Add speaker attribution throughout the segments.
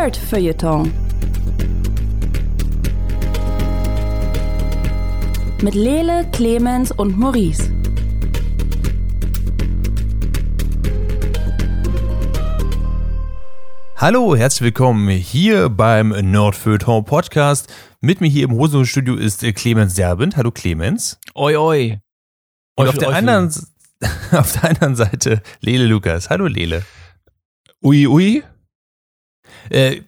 Speaker 1: Nerd-Feuilleton. Mit Lele, Clemens und Maurice.
Speaker 2: Hallo, herzlich willkommen hier beim Nordfeuilleton Podcast. Mit mir hier im Hosenstudio ist Clemens Serbent. Hallo Clemens.
Speaker 3: Oi, oi.
Speaker 2: Und auf der, anderen, auf der anderen Seite Lele Lukas. Hallo Lele.
Speaker 4: Ui, ui.
Speaker 2: Äh,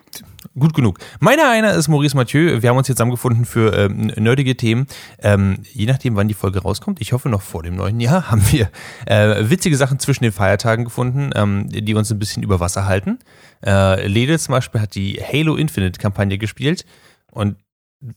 Speaker 2: gut genug. Meiner einer ist Maurice Mathieu. Wir haben uns jetzt zusammengefunden für ähm, nerdige Themen. Ähm, je nachdem, wann die Folge rauskommt, ich hoffe noch vor dem neuen Jahr, haben wir äh, witzige Sachen zwischen den Feiertagen gefunden, ähm, die uns ein bisschen über Wasser halten. Äh, Lede zum Beispiel hat die Halo Infinite Kampagne gespielt und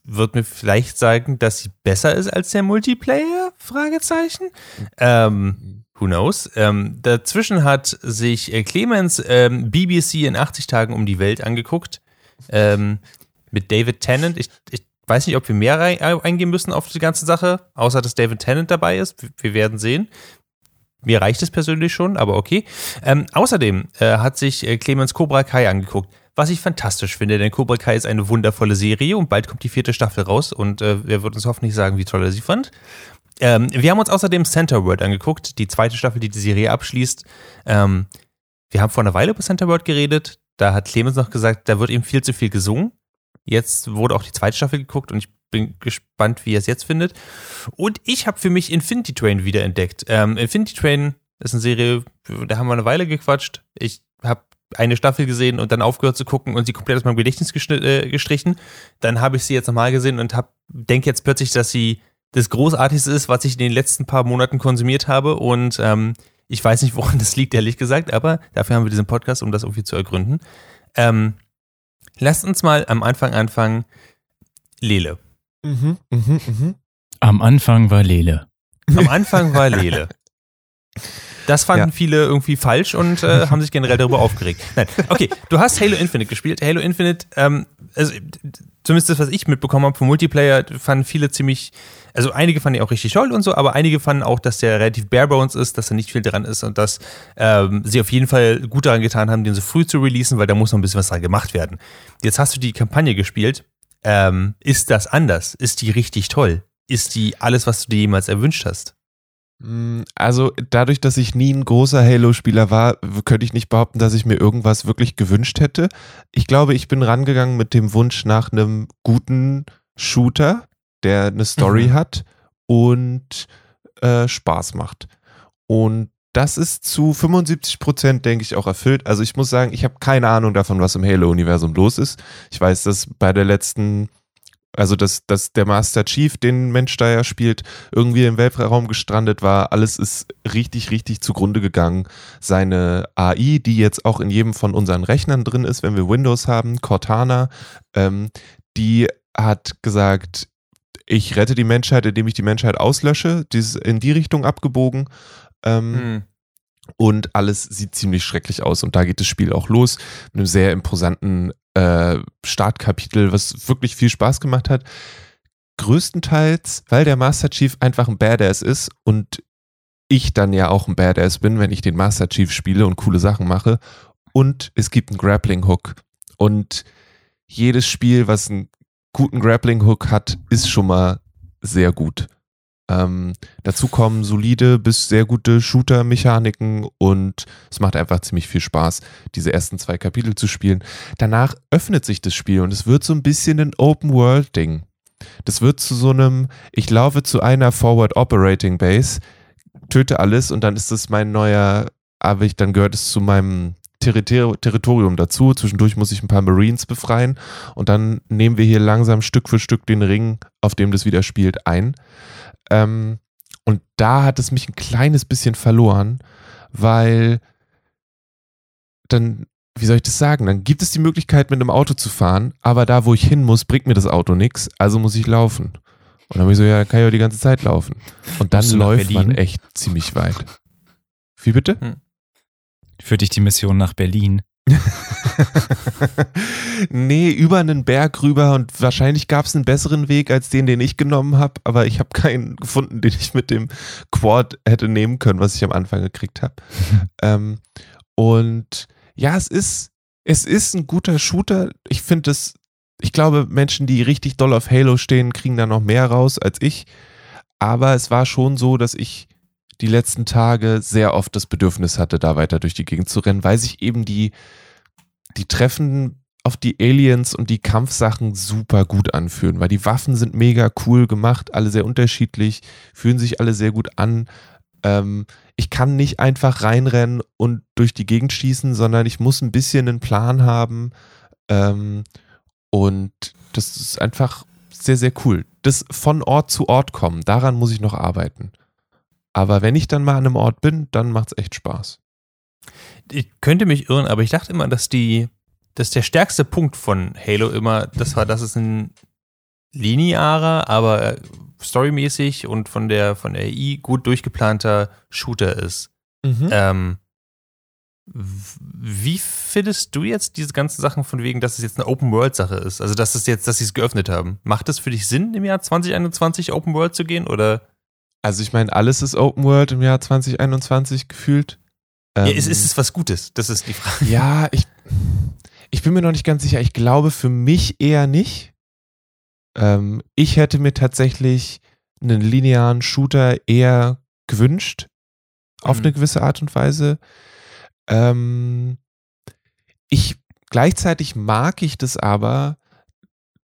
Speaker 2: wird mir vielleicht sagen, dass sie besser ist als der Multiplayer? Fragezeichen. Ähm, who knows? Ähm, dazwischen hat sich äh, Clemens ähm, BBC in 80 Tagen um die Welt angeguckt. Ähm, mit David Tennant. Ich, ich weiß nicht, ob wir mehr rein, eingehen müssen auf die ganze Sache, außer dass David Tennant dabei ist. Wir, wir werden sehen. Mir reicht es persönlich schon, aber okay. Ähm, außerdem äh, hat sich äh, Clemens Cobra Kai angeguckt, was ich fantastisch finde, denn Cobra Kai ist eine wundervolle Serie und bald kommt die vierte Staffel raus und äh, er wird uns hoffentlich sagen, wie toll er sie fand. Ähm, wir haben uns außerdem Center World angeguckt, die zweite Staffel, die die Serie abschließt. Ähm, wir haben vor einer Weile über Center World geredet. Da hat Clemens noch gesagt, da wird eben viel zu viel gesungen. Jetzt wurde auch die zweite Staffel geguckt und ich bin gespannt, wie er es jetzt findet. Und ich habe für mich Infinity Train wiederentdeckt. Ähm, Infinity Train ist eine Serie, da haben wir eine Weile gequatscht. Ich habe eine Staffel gesehen und dann aufgehört zu gucken und sie komplett aus meinem Gedächtnis äh, gestrichen. Dann habe ich sie jetzt nochmal gesehen und denke jetzt plötzlich, dass sie das Großartigste ist, was ich in den letzten paar Monaten konsumiert habe. Und ähm, ich weiß nicht, woran das liegt, ehrlich gesagt, aber dafür haben wir diesen Podcast, um das irgendwie zu ergründen. Ähm, lasst uns mal am Anfang anfangen. Lele.
Speaker 4: Mhm, mhm, mhm.
Speaker 3: Am Anfang war Lele.
Speaker 2: Am Anfang war Lele. Das fanden
Speaker 4: Ja.
Speaker 2: viele irgendwie falsch und äh, haben sich generell darüber aufgeregt. Nein, okay, du hast Halo Infinite gespielt. Halo Infinite, ähm, also zumindest das, was ich mitbekommen habe vom Multiplayer, fanden viele ziemlich, also einige fanden ihn auch richtig toll und so, aber einige fanden auch, dass der relativ bare bones ist, dass da nicht viel dran ist und dass ähm, sie auf jeden Fall gut daran getan haben, den so früh zu releasen, weil da muss noch ein bisschen was dran gemacht werden. Jetzt hast du die Kampagne gespielt. Ähm, ist das anders? Ist die richtig toll? Ist die alles, was du dir jemals erwünscht hast?
Speaker 4: Mm, Also dadurch, dass ich nie ein großer Halo-Spieler war, könnte ich nicht behaupten, dass ich mir irgendwas wirklich gewünscht hätte. Ich glaube, ich bin rangegangen mit dem Wunsch nach einem guten Shooter, der eine Story
Speaker 2: Mhm.
Speaker 4: hat und äh, Spaß macht. Und das ist zu 75 Prozent, denke ich, auch erfüllt. Also ich muss sagen, ich habe keine Ahnung davon, was im Halo-Universum los ist. Ich weiß, dass bei der letzten, also dass, dass der Master Chief, den Mensch da ja spielt, irgendwie im Weltraum gestrandet war. Alles ist richtig, richtig zugrunde gegangen. Seine AI, die jetzt auch in jedem von unseren Rechnern drin ist, wenn wir Windows haben, Cortana, ähm, die hat gesagt, ich rette die Menschheit, indem ich die Menschheit auslösche. Die ist in die Richtung abgebogen. Ähm,
Speaker 2: Hm.
Speaker 4: und alles sieht ziemlich schrecklich aus. Und da geht das Spiel auch los mit einem sehr imposanten äh, Startkapitel, was wirklich viel Spaß gemacht hat. Größtenteils, weil der Master Chief einfach ein Badass ist und ich dann ja auch ein Badass bin, wenn ich den Master Chief spiele und coole Sachen mache. Und es gibt einen Grappling Hook. Und jedes Spiel, was einen guten Grappling Hook hat, ist schon mal sehr gut. Ähm, dazu kommen solide bis sehr gute Shooter-Mechaniken und es macht einfach ziemlich viel Spaß, diese ersten zwei Kapitel zu spielen. Danach öffnet sich das Spiel und es wird so ein bisschen ein Open-World-Ding. Das wird zu so einem, ich laufe zu einer Forward Operating Base, töte alles und dann ist das mein neuer, aber ich, dann gehört es zu meinem Territor Territorium dazu. Zwischendurch muss ich ein paar Marines befreien und dann nehmen wir hier langsam Stück für Stück den Ring, auf dem das wieder spielt, ein. Ähm, und da hat es mich ein kleines bisschen verloren, weil dann, wie soll ich das sagen, dann gibt es die Möglichkeit, mit einem Auto zu fahren, aber da, wo ich hin muss, bringt mir das Auto nichts, also muss ich laufen. Und dann bin ich so, ja, dann kann ich auch die ganze Zeit laufen. Und dann läuft man echt ziemlich weit. Wie bitte?
Speaker 3: Für dich die Mission nach Berlin.
Speaker 4: nee, über einen Berg rüber und wahrscheinlich gab es einen besseren Weg als den, den ich genommen habe, aber ich habe keinen gefunden, den ich mit dem Quad hätte nehmen können, was ich am Anfang gekriegt habe. ähm, und ja, es ist Es ist ein guter Shooter. Ich finde es, ich glaube, Menschen, die richtig doll auf Halo stehen, kriegen da noch mehr raus als ich. Aber es war schon so, dass ich die letzten Tage sehr oft das Bedürfnis hatte, da weiter durch die Gegend zu rennen, weil sich eben die, die Treffen auf die Aliens und die Kampfsachen super gut anfühlen, weil die Waffen sind mega cool gemacht, alle sehr unterschiedlich, fühlen sich alle sehr gut an. Ähm, ich kann nicht einfach reinrennen und durch die Gegend schießen, sondern ich muss ein bisschen einen Plan haben. Ähm, und das ist einfach sehr, sehr cool. Das von Ort zu Ort kommen, daran muss ich noch arbeiten. Aber wenn ich dann mal an einem Ort bin, dann macht es echt Spaß.
Speaker 2: Ich könnte mich irren, aber ich dachte immer, dass die, dass der stärkste Punkt von Halo immer, das war, dass es ein linearer, aber storymäßig und von der von der AI gut durchgeplanter Shooter ist.
Speaker 4: Mhm.
Speaker 2: Ähm, wie findest du jetzt diese ganzen Sachen von wegen, dass es jetzt eine Open-World-Sache ist? Also, dass es jetzt, dass sie es geöffnet haben. Macht es für dich Sinn, im Jahr 2021 Open-World zu gehen? Oder?
Speaker 4: Also ich meine, alles ist Open World im Jahr 2021 gefühlt.
Speaker 2: Ja,
Speaker 4: Ähm,
Speaker 2: ist, ist es was Gutes? Das ist die Frage.
Speaker 4: Ja, ich, ich bin mir noch nicht ganz sicher. Ich glaube für mich eher nicht. Ähm, ich hätte mir tatsächlich einen linearen Shooter eher gewünscht. Auf
Speaker 2: Mhm.
Speaker 4: eine gewisse Art und Weise. Ähm, ich, gleichzeitig mag ich das aber,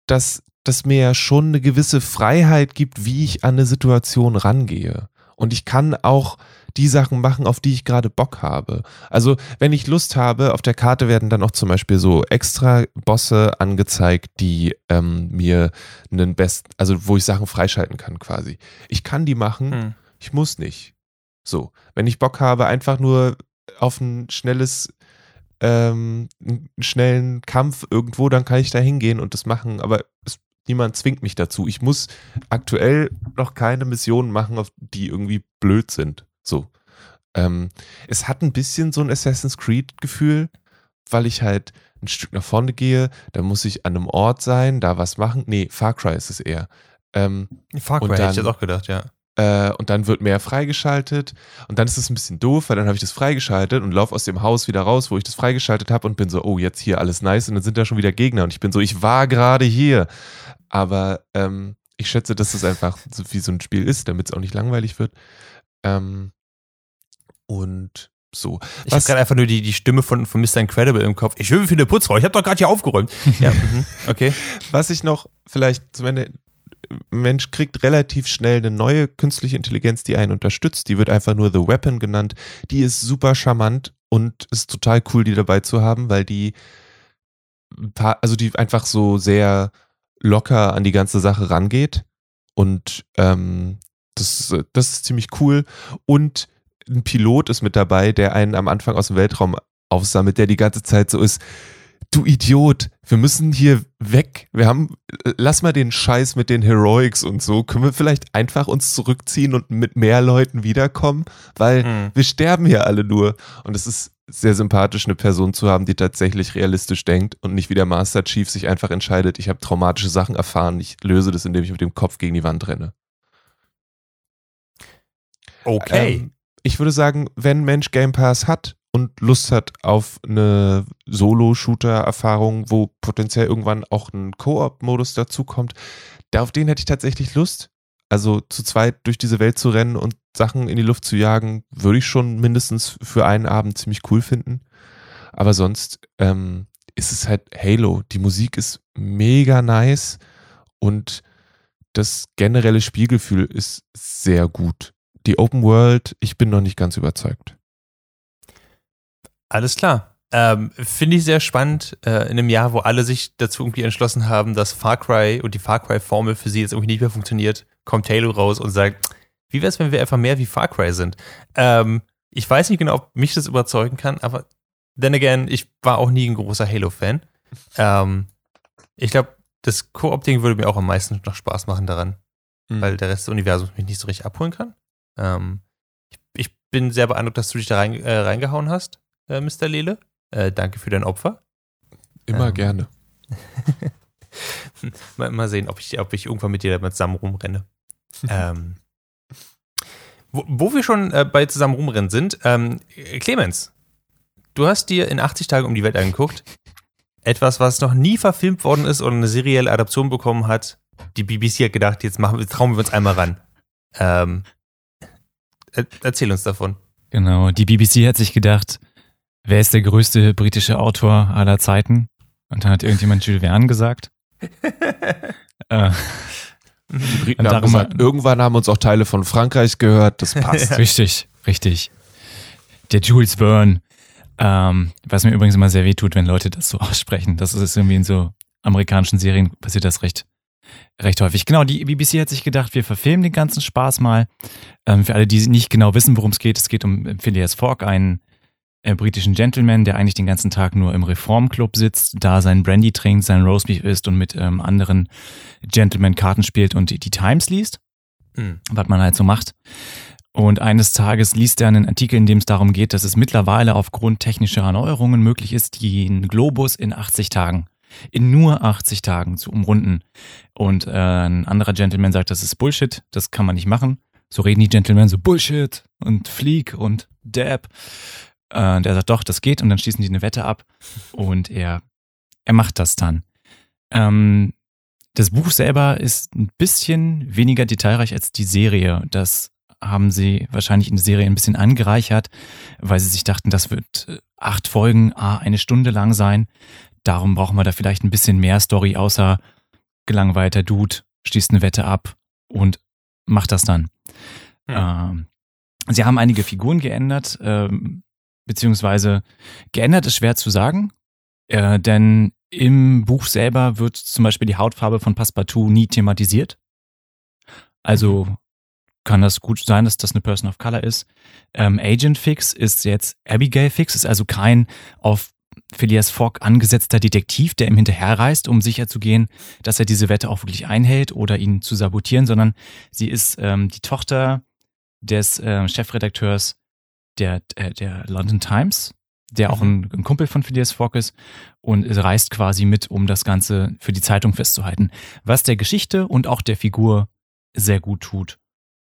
Speaker 4: dass das mir ja schon eine gewisse Freiheit gibt, wie ich an eine Situation rangehe. Und ich kann auch die Sachen machen, auf die ich gerade Bock habe. Also, wenn ich Lust habe, auf der Karte werden dann auch zum Beispiel so extra Bosse angezeigt, die ähm, mir einen besten, also wo ich Sachen freischalten kann quasi. Ich kann die machen,
Speaker 2: Hm.
Speaker 4: ich muss nicht. So, wenn ich Bock habe, einfach nur auf ein schnelles, ähm, einen schnellen Kampf irgendwo, dann kann ich da hingehen und das machen, aber es, niemand zwingt mich dazu. Ich muss aktuell noch keine Missionen machen, auf die irgendwie blöd sind. So. Ähm, es hat ein bisschen so ein Assassin's Creed-Gefühl, weil ich halt ein Stück nach vorne gehe, da muss ich an einem Ort sein, da was machen. Nee, Far Cry ist es eher. Ähm,
Speaker 2: Far Cry hätte ich
Speaker 4: dann-
Speaker 2: jetzt auch gedacht, ja.
Speaker 4: äh, und dann wird mehr freigeschaltet und dann ist es ein bisschen doof, weil dann habe ich das freigeschaltet und laufe aus dem Haus wieder raus, wo ich das freigeschaltet habe und bin so, oh, jetzt hier alles nice und dann sind da schon wieder Gegner und ich bin so, ich war gerade hier. Aber ähm, ich schätze, dass es einfach so wie so ein Spiel ist, damit es auch nicht langweilig wird. Ähm, und so.
Speaker 2: Ich habe gerade einfach nur die, die Stimme von, von Mr. Incredible im Kopf. Ich will für eine Putzfrau, ich habe doch gerade hier aufgeräumt. ja, mhm. okay.
Speaker 4: Was ich noch vielleicht zum Ende, Mensch kriegt relativ schnell eine neue künstliche Intelligenz, die einen unterstützt. Die wird einfach nur The Weapon genannt. Die ist super charmant und ist total cool, die dabei zu haben, weil die also die einfach so sehr locker an die ganze Sache rangeht. Und ähm, das, das ist ziemlich cool. Und ein Pilot ist mit dabei, der einen am Anfang aus dem Weltraum aufsammelt, der die ganze Zeit so ist, du Idiot, wir müssen hier weg. Wir haben, lass mal den Scheiß mit den Heroics und so. Können wir vielleicht einfach uns zurückziehen und mit mehr Leuten wiederkommen? Weil
Speaker 2: Mhm.
Speaker 4: wir sterben hier alle nur. Und es ist sehr sympathisch, eine Person zu haben, die tatsächlich realistisch denkt und nicht wie der Master Chief sich einfach entscheidet, ich habe traumatische Sachen erfahren, ich löse das, indem ich mit dem Kopf gegen die Wand renne.
Speaker 2: Okay.
Speaker 4: Ähm, ich würde sagen, wenn Mensch Game Pass hat und Lust hat auf eine Solo-Shooter-Erfahrung, wo potenziell irgendwann auch ein Koop-Modus dazukommt, da auf den hätte ich tatsächlich Lust. Also zu zweit durch diese Welt zu rennen und Sachen in die Luft zu jagen, würde ich schon mindestens für einen Abend ziemlich cool finden. Aber sonst ähm, ist es halt Halo. Die Musik ist mega nice und das generelle Spielgefühl ist sehr gut. Die Open World, ich bin noch nicht ganz überzeugt.
Speaker 2: Alles klar. Ähm, Finde ich sehr spannend, äh, in einem Jahr, wo alle sich dazu irgendwie entschlossen haben, dass Far Cry und die Far Cry-Formel für sie jetzt irgendwie nicht mehr funktioniert, kommt Halo raus und sagt, wie wäre es, wenn wir einfach mehr wie Far Cry sind? Ähm, ich weiß nicht genau, ob mich das überzeugen kann, aber then again, ich war auch nie ein großer Halo-Fan. Ähm, ich glaube, das Koop-Ding würde mir auch am meisten noch Spaß machen daran, weil der Rest des Universums mich nicht so richtig abholen kann. Ähm, ich, ich bin sehr beeindruckt, dass du dich da rein, äh, reingehauen hast, äh, Mr. Lele. Äh, danke für dein Opfer.
Speaker 4: Immer
Speaker 2: ähm,
Speaker 4: gerne.
Speaker 2: Mal, mal sehen, ob ich, ob ich irgendwann mit dir damit zusammen rumrenne. ähm, wo, wo wir schon äh, bei zusammen rumrennen sind, ähm, Clemens, du hast dir in 80 Tagen um die Welt angeguckt etwas, was noch nie verfilmt worden ist oder eine serielle Adaption bekommen hat. Die BBC hat gedacht, jetzt machen wir, trauen wir uns einmal ran. Ähm, erzähl uns davon.
Speaker 3: Genau, die BBC hat sich gedacht, wer ist der größte britische Autor aller Zeiten? Und dann hat irgendjemand Jules Verne gesagt. äh,
Speaker 4: Die Briten haben gesagt, irgendwann haben uns auch Teile von Frankreich gehört, das passt.
Speaker 3: Richtig, richtig. Der Jules Verne. Ähm, was mir übrigens immer sehr weh tut, wenn Leute das so aussprechen. Das ist irgendwie in so amerikanischen Serien passiert das recht, recht häufig. Genau, die BBC hat sich gedacht, wir verfilmen den ganzen Spaß mal. Ähm, für alle, die nicht genau wissen, worum es geht, es geht um Phileas Fogg, einen äh, britischen Gentleman, der eigentlich den ganzen Tag nur im Reformclub sitzt, da sein Brandy trinkt, sein Roastbeef isst und mit ähm, anderen Gentlemen Karten spielt und die, die Times liest
Speaker 2: Hm.
Speaker 3: was man halt so macht. Und eines Tages liest er einen Artikel, in dem es darum geht, dass es mittlerweile aufgrund technischer Erneuerungen möglich ist, den Globus in 80 Tagen, in nur 80 Tagen zu umrunden. Und äh, ein anderer Gentleman sagt, das ist Bullshit, das kann man nicht machen. So reden die Gentlemen so Bullshit und Fleek und Dab. Äh, der sagt doch, das geht und dann schließen die eine Wette ab und er, er macht das dann. Ähm, das Buch selber ist ein bisschen weniger detailreich als die Serie. Das haben sie wahrscheinlich in der Serie ein bisschen angereichert, weil sie sich dachten, das wird äh, acht Folgen, ah, eine Stunde lang sein. Darum brauchen wir da vielleicht ein bisschen mehr Story, außer gelangweilter Dude schließt eine Wette ab und macht das dann.
Speaker 2: Hm.
Speaker 3: Ähm, sie haben einige Figuren geändert, ähm, beziehungsweise geändert ist schwer zu sagen, äh, denn im Buch selber wird zum Beispiel die Hautfarbe von Passepartout nie thematisiert. Also kann das gut sein, dass das eine Person of Color ist. Ähm, Agent Fix ist jetzt Abigail Fix, ist also kein auf Phileas Fogg angesetzter Detektiv, der ihm hinterherreist, um sicherzugehen, dass er diese Wette auch wirklich einhält oder ihn zu sabotieren, sondern sie ist ähm, die Tochter des äh, Chefredakteurs der, äh, der London Times, der auch ein, ein Kumpel von Phileas Fogg ist und reist quasi mit, um das Ganze für die Zeitung festzuhalten, was der Geschichte und auch der Figur sehr gut tut.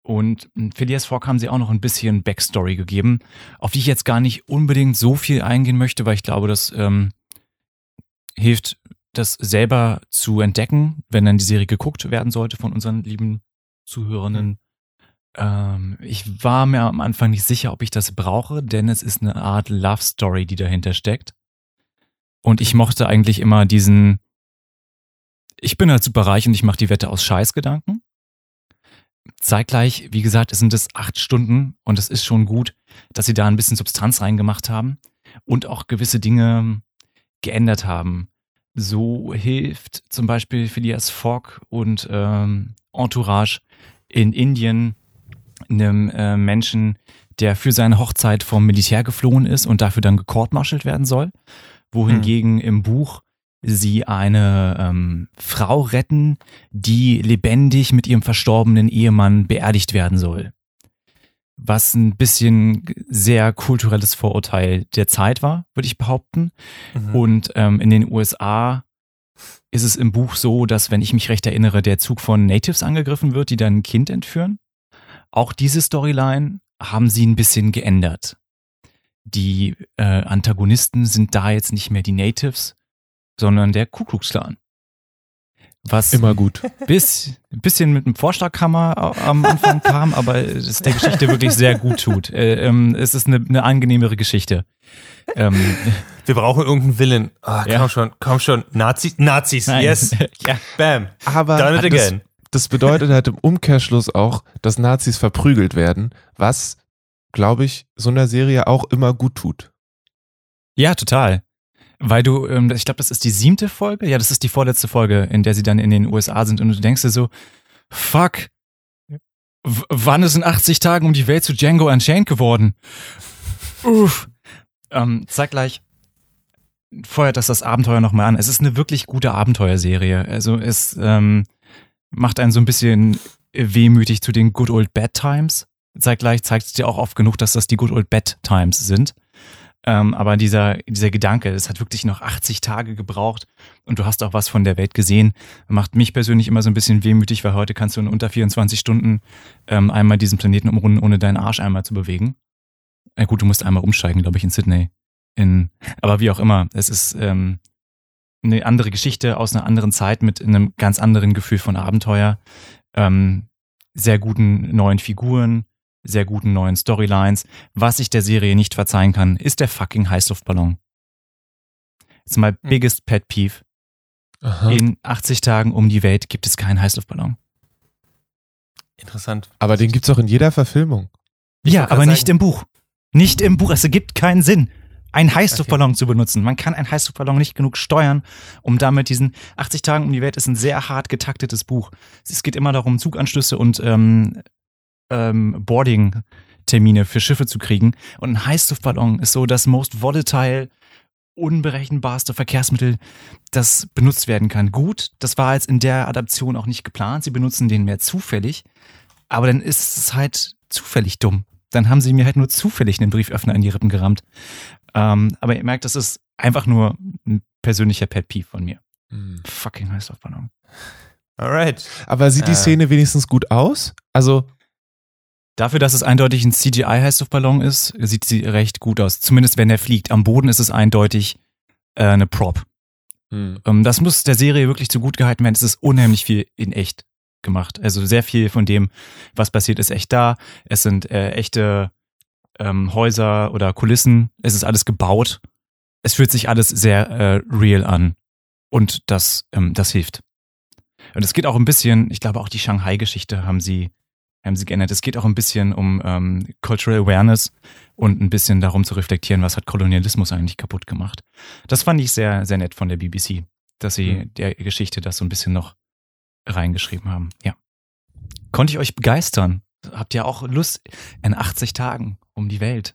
Speaker 3: Und Phileas Fogg haben sie auch noch ein bisschen Backstory gegeben, auf die ich jetzt gar nicht unbedingt so viel eingehen möchte, weil ich glaube, das ähm, hilft, das selber zu entdecken, wenn dann die Serie geguckt werden sollte von unseren lieben Zuhörenden. Ähm, ich war mir am Anfang nicht sicher, ob ich das brauche, denn es ist eine Art Love Story, die dahinter steckt. Und ich mochte eigentlich immer diesen, ich bin halt super reich und ich mache die Wette aus Scheißgedanken. Zeitgleich, wie gesagt, es sind es acht Stunden und es ist schon gut, dass sie da ein bisschen Substanz reingemacht haben und auch gewisse Dinge geändert haben. So hilft zum Beispiel Phileas Fogg und ähm, Entourage in Indien einem äh, Menschen, der für seine Hochzeit vom Militär geflohen ist und dafür dann gecourtmartialt werden soll, wohingegen im Buch sie eine ähm, Frau retten, die lebendig mit ihrem verstorbenen Ehemann beerdigt werden soll. Was ein bisschen sehr kulturelles Vorurteil der Zeit war, würde ich behaupten.
Speaker 2: Mhm.
Speaker 3: Und ähm, in den USA ist es im Buch so, dass, wenn ich mich recht erinnere, der Zug von Natives angegriffen wird, die dann ein Kind entführen. Auch diese Storyline haben sie ein bisschen geändert. Die äh, Antagonisten sind da jetzt nicht mehr die Natives, sondern der Ku Klux Klan. Was
Speaker 4: Immer gut.
Speaker 3: bis, ein bisschen mit einem Vorschlaghammer am Anfang kam, aber es der Geschichte wirklich sehr gut tut. Äh, ähm, es ist eine, eine angenehmere Geschichte. Ähm,
Speaker 2: Wir brauchen irgendeinen Willen. Ah,
Speaker 3: Ja.
Speaker 2: Komm schon, komm schon. Nazis, Nazis,
Speaker 3: nein.
Speaker 2: yes.
Speaker 3: ja.
Speaker 2: Bam.
Speaker 4: Aber
Speaker 2: Done it
Speaker 4: das,
Speaker 2: again.
Speaker 4: das bedeutet halt im Umkehrschluss auch, dass Nazis verprügelt werden, was, glaube ich, so einer Serie auch immer gut tut.
Speaker 3: ja, total. Weil du, ähm, ich glaube, das ist die siebte Folge. Ja, das ist die vorletzte Folge, in der sie dann in den USA sind und du denkst dir so, fuck, wann ist in 80 Tagen um die Welt zu Django Unchained geworden? Uff. Ähm, zeitgleich feuert das das Abenteuer nochmal an. Es ist eine wirklich gute Abenteuerserie. Also es ähm, macht einen so ein bisschen wehmütig zu den Good Old Bad Times. Zeitgleich zeigt es dir auch oft genug, dass das die Good Old Bad Times sind. Ähm, aber dieser, dieser Gedanke, es hat wirklich noch 80 Tage gebraucht und du hast auch was von der Welt gesehen, macht mich persönlich immer so ein bisschen wehmütig, weil heute kannst du in unter 24 Stunden ähm, einmal diesen Planeten umrunden, ohne deinen Arsch einmal zu bewegen. Äh, gut, du musst einmal umsteigen, glaube ich, in Sydney. In, aber wie auch immer, es ist, ähm, eine andere Geschichte aus einer anderen Zeit mit einem ganz anderen Gefühl von Abenteuer, ähm, sehr guten neuen Figuren, sehr guten neuen Storylines. Was ich der Serie nicht verzeihen kann, ist der fucking Heißluftballon. Das ist mein
Speaker 2: Hm.
Speaker 3: biggest pet peeve.
Speaker 4: Aha.
Speaker 3: In 80 Tagen um die Welt gibt es keinen Heißluftballon.
Speaker 2: Interessant.
Speaker 4: Aber den gibt's auch in jeder Verfilmung.
Speaker 2: Ich
Speaker 3: ja, aber nicht
Speaker 2: sagen-
Speaker 3: im Buch. Nicht im Buch. Es ergibt keinen Sinn, einen Heißluftballon zu benutzen. Man kann einen Heißluftballon nicht genug steuern, um damit diesen 80 Tagen um die Welt ist ein sehr hart getaktetes Buch. Es geht immer darum, Zuganschlüsse und ähm, ähm, Boarding-Termine für Schiffe zu kriegen. Und ein Heißluftballon ist so das most volatile, unberechenbarste Verkehrsmittel, das benutzt werden kann. Gut, das war jetzt in der Adaption auch nicht geplant. Sie benutzen den mehr zufällig. Aber dann ist es halt zufällig dumm. Dann haben sie mir halt nur zufällig einen Brieföffner in die Rippen gerammt. Ähm, aber ihr merkt, das ist einfach nur ein persönlicher Pet Peeve von mir. Fucking Heißluftballon.
Speaker 2: Alright.
Speaker 4: Aber sieht die
Speaker 2: Äh.
Speaker 4: Szene wenigstens gut aus? Also,
Speaker 3: Dafür, dass es eindeutig ein CGI-Heißluftballon ist, sieht sie recht gut aus. Zumindest wenn er fliegt. Am Boden ist es eindeutig äh, eine Prop.
Speaker 4: hm.
Speaker 3: Ähm, das muss der Serie wirklich zugute gehalten werden. Es ist unheimlich viel in echt gemacht. Also sehr viel von dem, was passiert, ist echt da. Es sind äh, echte ähm, Häuser oder Kulissen. Es ist alles gebaut. Es fühlt sich alles sehr äh, real an. Und das, ähm, das hilft. Und es geht auch ein bisschen, ich glaube auch die Shanghai-Geschichte haben sie, haben sie geändert. Es geht auch ein bisschen um ähm, Cultural Awareness und ein bisschen darum zu reflektieren, was hat Kolonialismus eigentlich kaputt gemacht. Das fand ich sehr, sehr nett von der BBC, dass sie
Speaker 4: Mhm.
Speaker 3: der Geschichte das so ein bisschen noch reingeschrieben haben. Ja. Konnte ich euch begeistern? Habt ihr auch Lust in 80 Tagen um die Welt?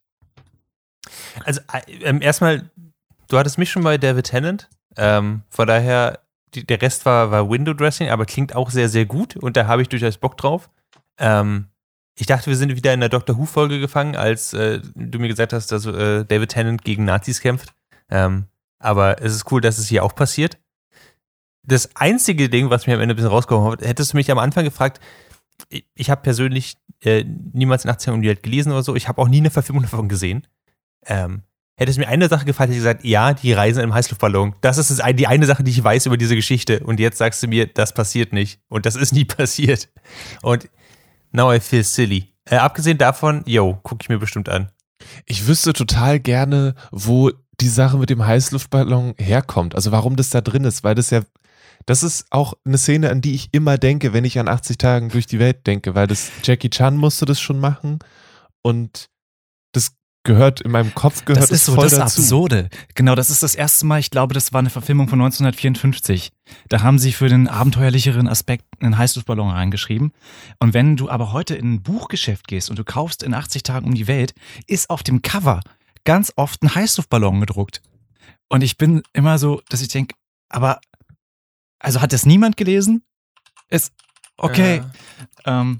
Speaker 2: Also äh, ähm, erstmal, du hattest mich schon bei David Tennant. Ähm, von daher, die, der Rest war, war Window Dressing, aber klingt auch sehr, sehr gut und da habe ich durchaus Bock drauf. Ähm, ich dachte, wir sind wieder in der Doctor Who-Folge gefangen, als äh, du mir gesagt hast, dass äh, David Tennant gegen Nazis kämpft. Ähm, aber es ist cool, dass es hier auch passiert. Das einzige Ding, was mir am Ende ein bisschen rausgekommen hat, hättest du mich am Anfang gefragt, ich, ich habe persönlich äh, niemals in 18 um die Welt gelesen oder so, ich habe auch nie eine Verfilmung davon gesehen. Ähm, hätte es mir eine Sache gefallen, hätte ich gesagt, ja, die reisen im Heißluftballon. Das ist die eine Sache, die ich weiß über diese Geschichte. Und jetzt sagst du mir, das passiert nicht. Und das ist nie passiert. Und now I feel silly. Äh, abgesehen davon, yo, gucke ich mir bestimmt an.
Speaker 4: Ich wüsste total gerne, wo die Sache mit dem Heißluftballon herkommt. Also warum das da drin ist, weil das ja, das ist auch eine Szene, an die ich immer denke, wenn ich an 80 Tagen durch die Welt denke, weil das Jackie Chan musste das schon machen und gehört in meinem Kopf gehört
Speaker 3: das ist so
Speaker 4: voll
Speaker 3: das
Speaker 4: dazu.
Speaker 3: Absurde. Genau, das ist das erste Mal, ich glaube, das war eine Verfilmung von 1954. Da haben sie für den abenteuerlicheren Aspekt einen Heißluftballon reingeschrieben. Und wenn du aber heute in ein Buchgeschäft gehst und du kaufst in 80 Tagen um die Welt, ist auf dem Cover ganz oft ein Heißluftballon gedruckt. Und ich bin immer so, dass ich denke, aber, also hat das niemand gelesen? Ist, okay. Ähm,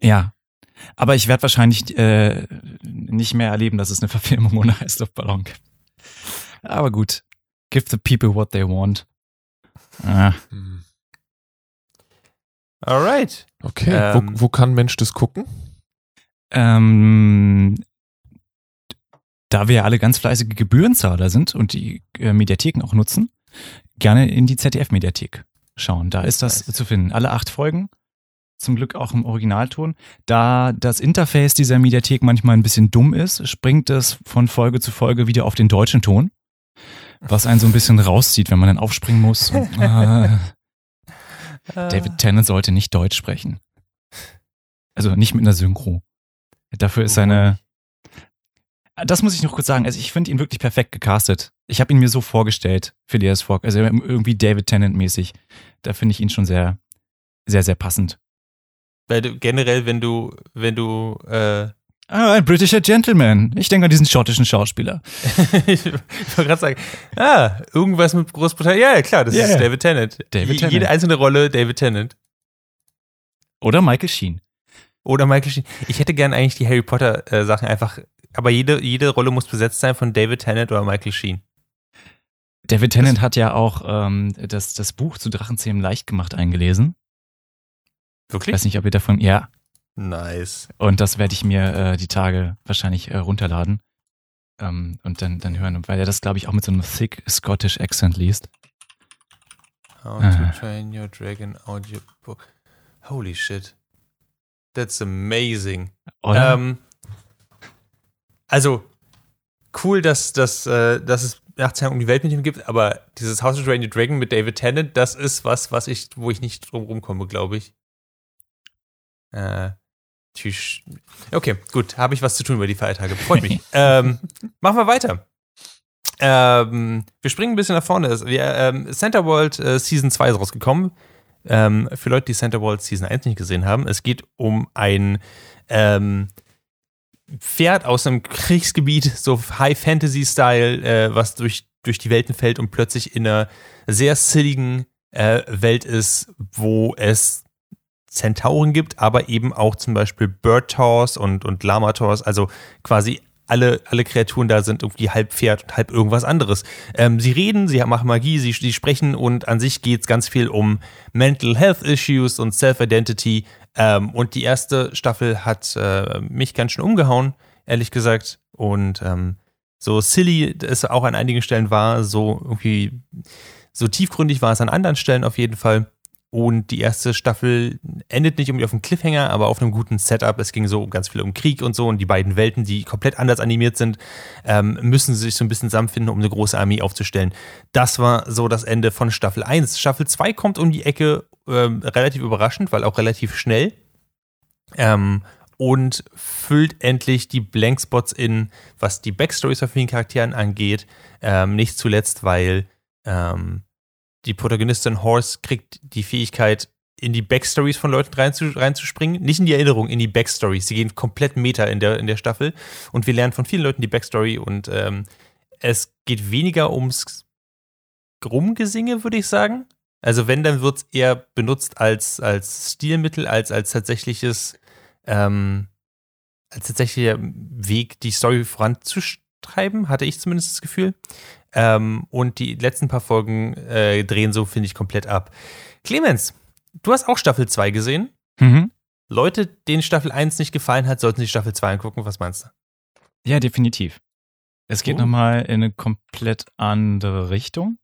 Speaker 3: ja. Aber ich werde wahrscheinlich äh, nicht mehr erleben, dass es eine Verfilmung ohne Heißluftballon gibt. Aber gut. Give the people what they want. Ah.
Speaker 4: Hm.
Speaker 2: Alright.
Speaker 4: Okay,
Speaker 2: Ähm.
Speaker 4: wo, wo kann ein Mensch das gucken?
Speaker 3: Ähm, da wir ja alle ganz fleißige Gebührenzahler sind und die äh, Mediatheken auch nutzen, gerne in die ZDF-Mediathek schauen. Da ist das zu finden. Alle acht Folgen. Zum Glück auch im Originalton. Da das Interface dieser Mediathek manchmal ein bisschen dumm ist, springt es von Folge zu Folge wieder auf den deutschen Ton. Was einen so ein bisschen rauszieht, wenn man dann aufspringen muss. Und, ah, David Tennant sollte nicht Deutsch sprechen. Also nicht mit einer Synchro. Dafür ist seine. Das muss ich noch kurz sagen. Also ich finde ihn wirklich perfekt gecastet. Ich habe ihn mir so vorgestellt, Phileas Fogg. Also irgendwie David Tennant-mäßig. Da finde ich ihn schon sehr, sehr, sehr passend.
Speaker 2: Weil du generell, wenn du, wenn du, äh,
Speaker 3: Ah, ein britischer Gentleman. Ich denke an diesen schottischen Schauspieler.
Speaker 2: ich wollte gerade sagen, ah, irgendwas mit Großbritannien. Ja, ja, klar, das
Speaker 3: Ja,
Speaker 2: ist. David Tennant.
Speaker 3: David Tennant.
Speaker 2: Jede einzelne Rolle David Tennant.
Speaker 3: Oder Michael Sheen.
Speaker 2: Oder Michael Sheen. Ich hätte gern eigentlich die Harry Potter äh, Sachen einfach, aber jede, jede Rolle muss besetzt sein von David Tennant oder Michael Sheen.
Speaker 3: David Tennant hat ja auch ähm, das, das Buch zu Drachenzähmen leicht gemacht eingelesen. Ich
Speaker 2: Wirklich?
Speaker 3: weiß nicht, ob ihr davon. Ja,
Speaker 2: Nice.
Speaker 3: Und das werde ich mir äh, die Tage wahrscheinlich äh, runterladen ähm, und dann, dann hören, weil er das, glaube ich, auch mit so einem thick Scottish Accent liest.
Speaker 2: How
Speaker 3: Ah.
Speaker 2: to Train Your Dragon Audiobook. Holy shit. That's amazing.
Speaker 3: Oder?
Speaker 2: Ähm, also, cool, dass, dass, äh, dass es Nachtshang um die Welt mit ihm gibt, aber dieses House of Train Your Dragon mit David Tennant, das ist was, was ich, wo ich nicht drum rumkomme, glaube ich. Äh, tschüss. Okay, gut, habe ich was zu tun über die Feiertage. Freut mich. ähm, machen wir weiter. Ähm, wir springen ein bisschen nach vorne. Wir, ähm, Center World äh, Season 2 ist rausgekommen. Ähm, für Leute, die Center World Season 1 nicht gesehen haben, es geht um ein ähm, Pferd aus einem Kriegsgebiet, so High-Fantasy-Style, äh, was durch, durch die Welten fällt und plötzlich in einer sehr silligen äh, Welt ist, wo es Zentauren gibt, aber eben auch zum Beispiel Bird-Tors und, und Lama-Tors, also quasi alle, alle Kreaturen da sind irgendwie halb Pferd und halb irgendwas anderes. Ähm, sie reden, sie machen Magie, sie, sie sprechen und an sich geht es ganz viel um Mental Health Issues und Self-Identity. Ähm, und die erste Staffel hat äh, mich ganz schön umgehauen, ehrlich gesagt. Und ähm, so silly es auch an einigen Stellen war, so irgendwie so tiefgründig war es an anderen Stellen auf jeden Fall. Und die erste Staffel endet nicht irgendwie auf einem Cliffhanger, aber auf einem guten Setup. Es ging so ganz viel um Krieg und so und die beiden Welten, die komplett anders animiert sind, ähm, müssen sich so ein bisschen zusammenfinden, um eine große Armee aufzustellen. Das war so das Ende von Staffel 1. Staffel 2 kommt um die Ecke ähm, relativ überraschend, weil auch relativ schnell. Ähm, und füllt endlich die Blankspots in, was die Backstories von vielen Charakteren angeht. Ähm, nicht zuletzt, weil ähm, die Protagonistin Horse kriegt die Fähigkeit, in die Backstories von Leuten reinzu, reinzuspringen. Nicht in die Erinnerung, in die Backstories. Sie gehen komplett meta in der, in der Staffel. Und wir lernen von vielen Leuten die Backstory. Und ähm, es geht weniger ums Rumgesinge, würde ich sagen. Also wenn, dann wird es eher benutzt als, als Stilmittel, als, als tatsächliches, ähm, als tatsächlicher Weg, die Story voranzutreiben, hatte ich zumindest das Gefühl. Ähm, und die letzten paar Folgen äh, drehen so, finde ich, komplett ab. Clemens, du hast auch Staffel 2 gesehen.
Speaker 3: Mhm.
Speaker 2: Leute, denen Staffel 1 nicht gefallen hat, sollten sich Staffel 2 angucken. Was meinst du?
Speaker 3: Ja, definitiv. Es geht
Speaker 2: Oh.
Speaker 3: nochmal in eine komplett andere Richtung.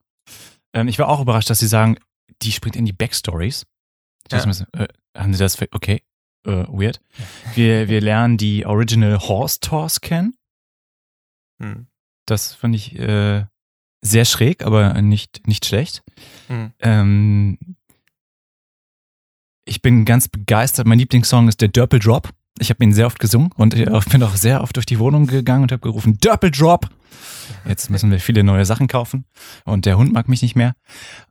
Speaker 3: Ähm, ich war auch überrascht, dass sie sagen, die springt in die Backstories.
Speaker 2: Ja.
Speaker 3: Müssen- äh, haben sie das? Okay, äh, weird. Wir, wir lernen die Original Horse Tours kennen.
Speaker 2: Hm.
Speaker 3: Das fand ich äh, sehr schräg, aber nicht, nicht schlecht.
Speaker 2: Hm.
Speaker 3: Ähm, ich bin ganz begeistert. Mein Lieblingssong ist der Dörpel Drop. Ich habe ihn sehr oft gesungen und ich bin auch sehr oft durch die Wohnung gegangen und habe gerufen, Dörpel Drop. Jetzt müssen wir viele neue Sachen kaufen und der Hund mag mich nicht mehr.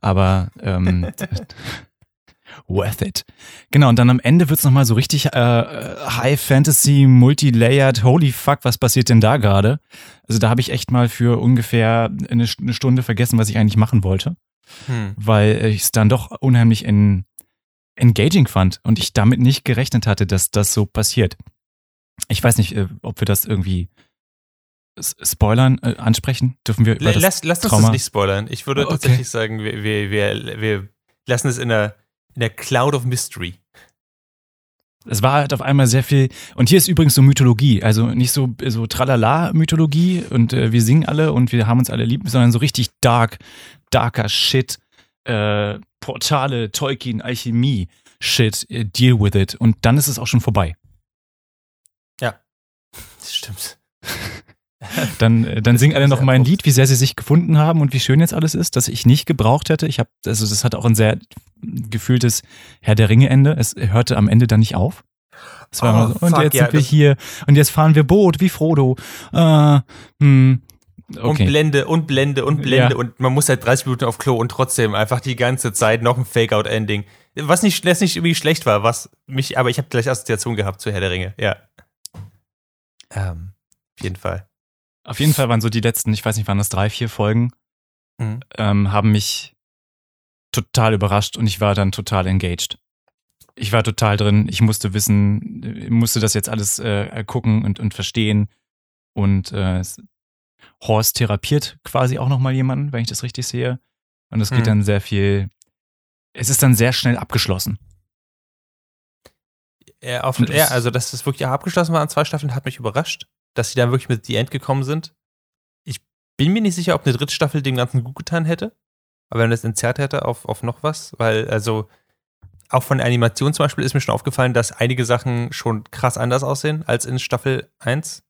Speaker 3: Aber ähm, worth it. Genau, und dann am Ende wird's noch nochmal so richtig äh, High Fantasy, Multilayered, holy fuck, was passiert denn da gerade? Also da habe ich echt mal für ungefähr eine, eine Stunde vergessen, was ich eigentlich machen wollte
Speaker 2: Hm.
Speaker 3: weil ich es dann doch unheimlich en, engaging fand und ich damit nicht gerechnet hatte, dass das so passiert. Ich weiß nicht, äh, ob wir das irgendwie spoilern, äh, ansprechen. Dürfen wir über das
Speaker 2: Lass, lass uns das nicht spoilern. Ich würde
Speaker 3: Okay.
Speaker 2: tatsächlich sagen, wir, wir, wir, wir lassen es in der, in der Cloud of Mystery.
Speaker 3: Es war halt auf einmal sehr viel. Und hier ist übrigens so Mythologie. Also nicht so, so Tralala-Mythologie und äh, wir singen alle und wir haben uns alle lieb, sondern so richtig dark, darker Shit. Äh, Portale, Tolkien, Alchemie, Shit, äh, deal with it. Und dann ist es auch schon vorbei.
Speaker 2: Das stimmt.
Speaker 3: Dann, äh, dann singen alle noch mein
Speaker 2: oft.
Speaker 3: Lied, wie sehr sie sich gefunden haben und wie schön jetzt alles ist, das ich nicht gebraucht hätte. Ich habe, also das hat auch ein sehr gefühltes Herr der Ringe Ende. Es hörte am Ende dann nicht auf. Es war
Speaker 2: Oh,
Speaker 3: so, und
Speaker 2: fuck,
Speaker 3: jetzt
Speaker 2: ja,
Speaker 3: sind wir hier und jetzt fahren wir Boot wie Frodo. Äh, hm,
Speaker 2: Und
Speaker 3: okay.
Speaker 2: Blende und Blende und Blende
Speaker 3: Ja.
Speaker 2: und man muss halt 30 Minuten auf Klo und trotzdem einfach die ganze Zeit noch ein Fake-Out-Ending. Was nicht, das nicht irgendwie schlecht war, was mich, aber ich habe gleich Assoziation gehabt zu Herr der Ringe, ja. Ähm, auf jeden Fall.
Speaker 3: Auf jeden Fall waren so die letzten, ich weiß nicht, waren das drei, vier Folgen,
Speaker 2: Mhm.
Speaker 3: ähm, haben mich total überrascht und ich war dann total engaged. Ich war total drin. Ich musste wissen, musste das jetzt alles äh, gucken und, und verstehen. Und äh, Horst therapiert quasi auch nochmal jemanden, wenn ich das richtig sehe. Und es geht
Speaker 2: Mhm.
Speaker 3: dann sehr viel. Es ist dann sehr schnell abgeschlossen.
Speaker 2: Ja, auf,
Speaker 3: Und
Speaker 2: ja, also dass das wirklich abgeschlossen war an zwei Staffeln, hat mich überrascht, dass sie dann wirklich mit The End gekommen sind. Ich bin mir nicht sicher, ob eine dritte Staffel dem Ganzen gut getan hätte. Aber wenn das entzerrt hätte auf, auf noch was, weil, also, auch von der Animation zum Beispiel ist mir schon aufgefallen, dass einige Sachen schon krass anders aussehen als in Staffel 1.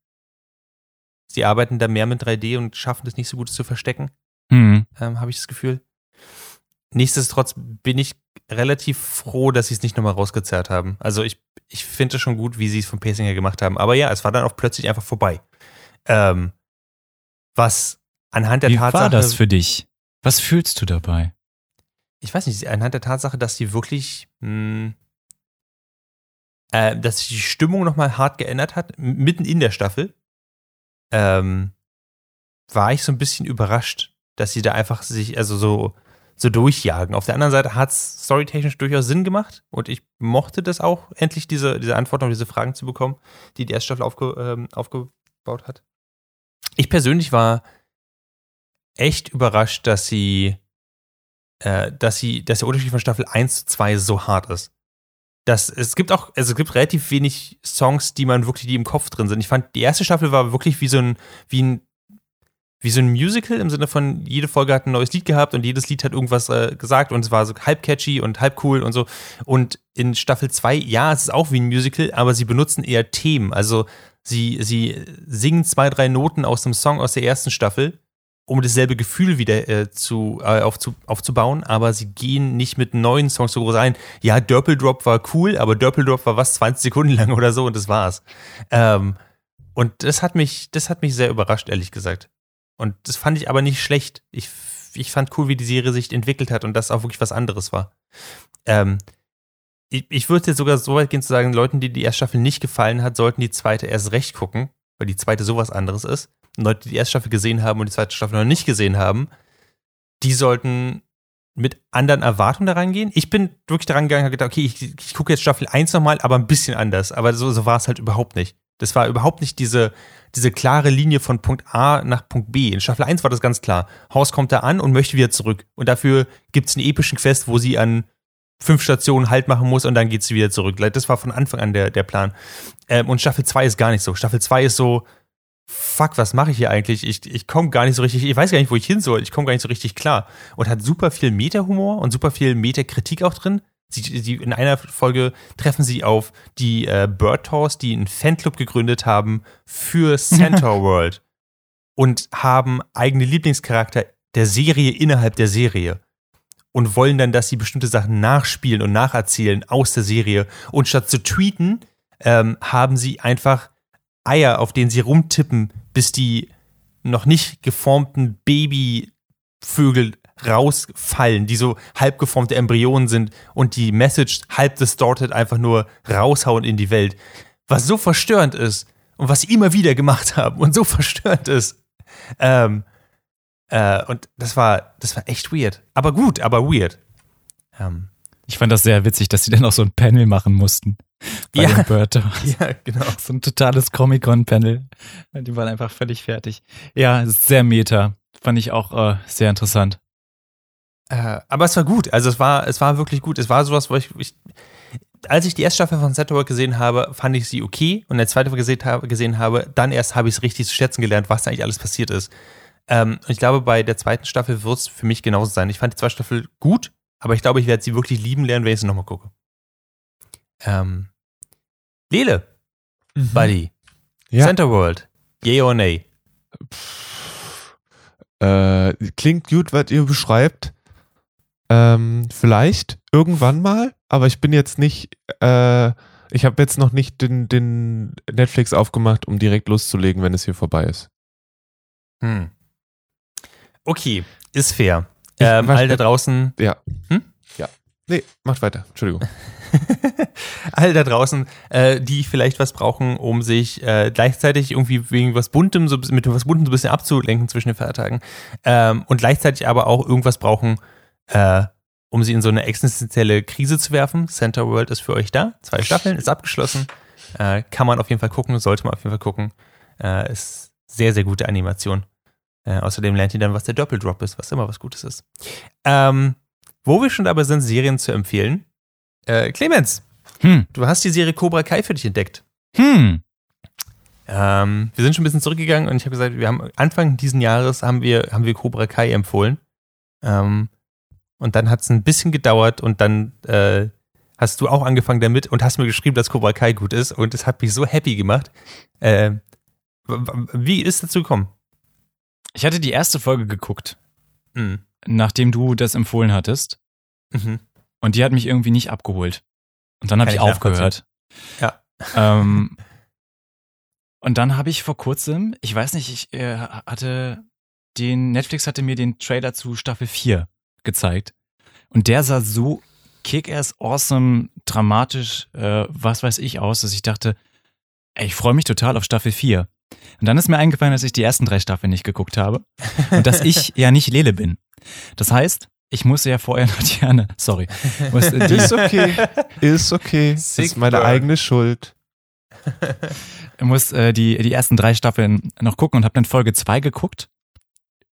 Speaker 2: Sie arbeiten da mehr mit 3D und schaffen es nicht so gut zu verstecken,
Speaker 3: Hm.
Speaker 2: ähm, habe ich das Gefühl. Nichtsdestotrotz bin ich relativ froh, dass sie es nicht nochmal rausgezerrt haben. Also ich, ich finde es schon gut, wie sie es vom Pacing her gemacht haben. Aber ja, es war dann auch plötzlich einfach vorbei. Ähm, was anhand der
Speaker 3: Wie
Speaker 2: Tatsache.
Speaker 3: war das für dich? Was fühlst du dabei?
Speaker 2: ich weiß nicht, anhand der Tatsache, dass sie wirklich, mh, äh, dass sich die Stimmung nochmal hart geändert hat, mitten in der Staffel, ähm, war ich so ein bisschen überrascht, dass sie da einfach sich, also so, so durchjagen. Auf der anderen Seite hat es storytechnisch durchaus Sinn gemacht und ich mochte das auch, endlich diese, diese Antworten auf diese Fragen zu bekommen, die die erste Staffel aufge, ähm, aufgebaut hat. Ich persönlich war echt überrascht, dass sie äh, dass sie, dass der Unterschied von Staffel 1 zu 2 so hart ist. Das, es gibt auch, also es gibt relativ wenig Songs, die man wirklich, die im Kopf drin sind. Ich fand, die erste Staffel war wirklich wie so ein, wie ein, wie so ein Musical im Sinne von, jede Folge hat ein neues Lied gehabt und jedes Lied hat irgendwas äh, gesagt und es war so halb catchy und halb cool und so. Und in Staffel 2, ja, es ist auch wie ein Musical, aber sie benutzen eher Themen. Also sie, sie singen zwei, drei Noten aus dem Song aus der ersten Staffel um dasselbe Gefühl wieder äh, zu, äh, aufzu, aufzubauen, aber sie gehen nicht mit neuen Songs so groß ein. Ja, Dörpel Drop war cool, aber Dörpel Drop war was, 20 Sekunden lang oder so und das war's. Ähm, und das hat mich, das hat mich sehr überrascht, ehrlich gesagt. Und das fand ich aber nicht schlecht. Ich, ich fand cool, wie die Serie sich entwickelt hat und das auch wirklich was anderes war. Ähm, ich, ich würde jetzt sogar so weit gehen zu sagen, Leuten, die die erste Staffel nicht gefallen hat, sollten die zweite erst recht gucken, weil die zweite sowas anderes ist. Leute, die die erste Staffel gesehen haben und die zweite Staffel noch nicht gesehen haben, die sollten mit anderen Erwartungen da reingehen. Ich bin wirklich daran gegangen und habe gedacht, okay, ich, ich gucke jetzt Staffel 1 nochmal, aber ein bisschen anders. Aber so, so war es halt überhaupt nicht. Das war überhaupt nicht diese, diese klare Linie von Punkt A nach Punkt B. In Staffel 1 war das ganz klar. Haus kommt da an und möchte wieder zurück. Und dafür gibt es einen epischen Quest, wo sie an fünf Stationen Halt machen muss und dann geht sie wieder zurück. Das war von Anfang an der, der Plan. Ähm, und Staffel 2 ist gar nicht so. Staffel 2 ist so, fuck, was mache ich hier eigentlich? Ich, ich komme gar nicht so richtig, ich weiß gar nicht, wo ich hin soll. Ich komme gar nicht so richtig klar. Und hat super viel Meta-Humor und super viel Meta-Kritik auch drin. Sie, sie, in einer Folge treffen sie auf die äh, Bird Tours, die einen Fanclub gegründet haben für Centaur World und haben eigene Lieblingscharakter der Serie innerhalb der Serie und wollen dann, dass sie bestimmte Sachen nachspielen und nacherzählen aus der Serie. Und statt zu tweeten, ähm, haben sie einfach Eier, auf denen sie rumtippen, bis die noch nicht geformten Babyvögel rausfallen, die so halb geformte Embryonen sind und die Message halb distorted einfach nur raushauen in die Welt. Was so verstörend ist und was sie immer wieder gemacht haben und so verstörend ist. Ähm, äh, und das war, das war echt weird. Aber gut, aber weird. Ähm,
Speaker 3: Ich fand das sehr witzig, dass sie dann auch so ein Panel machen mussten. Bei
Speaker 2: Ja.
Speaker 3: Bird
Speaker 2: ja, genau.
Speaker 3: So ein totales Comic-Con-Panel. Die waren einfach völlig fertig. Ja, sehr meta. Fand ich auch äh, sehr interessant.
Speaker 2: Äh, aber es war gut. Also es war, es war wirklich gut. Es war sowas, wo ich, ich als ich die erste Staffel von Setwork gesehen habe, fand ich sie okay. Und in der zweiten Folge gesehen habe, gesehen habe dann erst habe ich es richtig zu schätzen gelernt, was da eigentlich alles passiert ist. Ähm, und ich glaube, bei der zweiten Staffel wird es für mich genauso sein. Ich fand die zweite Staffel gut, aber ich glaube, ich werde sie wirklich lieben lernen, wenn ich sie nochmal gucke. Ähm, Lele, Buddy,
Speaker 4: Ja.
Speaker 2: Center World, yay or nay?
Speaker 4: Äh, klingt gut, was ihr beschreibt. Ähm, vielleicht irgendwann mal, aber ich bin jetzt nicht, äh, ich habe jetzt noch nicht den, den Netflix aufgemacht, um direkt loszulegen, wenn es hier vorbei ist.
Speaker 2: Hm. Okay, ist fair.
Speaker 4: Ich-
Speaker 2: Ähm,
Speaker 4: was-
Speaker 2: all da draußen,
Speaker 4: Ja.
Speaker 2: Hm?
Speaker 4: Nee, macht weiter. Entschuldigung.
Speaker 2: all da draußen, äh, die vielleicht was brauchen, um sich äh, gleichzeitig irgendwie wegen was Buntem, so, mit was Buntem so ein bisschen abzulenken zwischen den Feiertagen ähm, und gleichzeitig aber auch irgendwas brauchen, äh, um sie in so eine existenzielle Krise zu werfen. Center World ist für euch da. Zwei Staffeln, ist abgeschlossen. Äh, kann man auf jeden Fall gucken, sollte man auf jeden Fall gucken. Äh, ist sehr, sehr gute Animation. Äh, außerdem lernt ihr dann, was der Doppeldrop ist, was immer was Gutes ist. Ähm, wo wir schon dabei sind, Serien zu empfehlen. Äh, Clemens,
Speaker 3: Hm.
Speaker 2: du hast die Serie Cobra Kai für dich entdeckt.
Speaker 3: Hm.
Speaker 2: Ähm, wir sind schon ein bisschen zurückgegangen und ich habe gesagt, wir haben Anfang diesen Jahres haben wir, haben wir Cobra Kai empfohlen. Ähm, Und dann hat es ein bisschen gedauert und dann äh, hast du auch angefangen damit und hast mir geschrieben, dass Cobra Kai gut ist und es hat mich so happy gemacht. Äh, wie ist dazu gekommen?
Speaker 3: Ich hatte die erste Folge geguckt,
Speaker 2: Mhm.
Speaker 3: Nachdem du das empfohlen hattest.
Speaker 2: Mhm.
Speaker 3: Und die hat mich irgendwie nicht abgeholt. Und dann habe ich
Speaker 2: ich
Speaker 3: aufgehört.
Speaker 2: Ja.
Speaker 3: Ähm, und dann habe ich vor kurzem, ich weiß nicht, ich äh, hatte den, Netflix hatte mir den Trailer zu Staffel 4 gezeigt. Und der sah so kick-ass, awesome, dramatisch, äh, was weiß ich aus, dass ich dachte, ey, ich freue mich total auf Staffel 4. Und dann ist mir eingefallen, dass ich die ersten drei Staffeln nicht geguckt habe und dass ich ja nicht Lele bin. Das heißt, ich muss ja vorher noch die Anne, sorry, die,
Speaker 4: Ist okay. Ist okay.
Speaker 2: Sick
Speaker 4: ist meine eigene Schuld.
Speaker 3: muss äh, die, die ersten drei Staffeln noch gucken und habe dann Folge 2 geguckt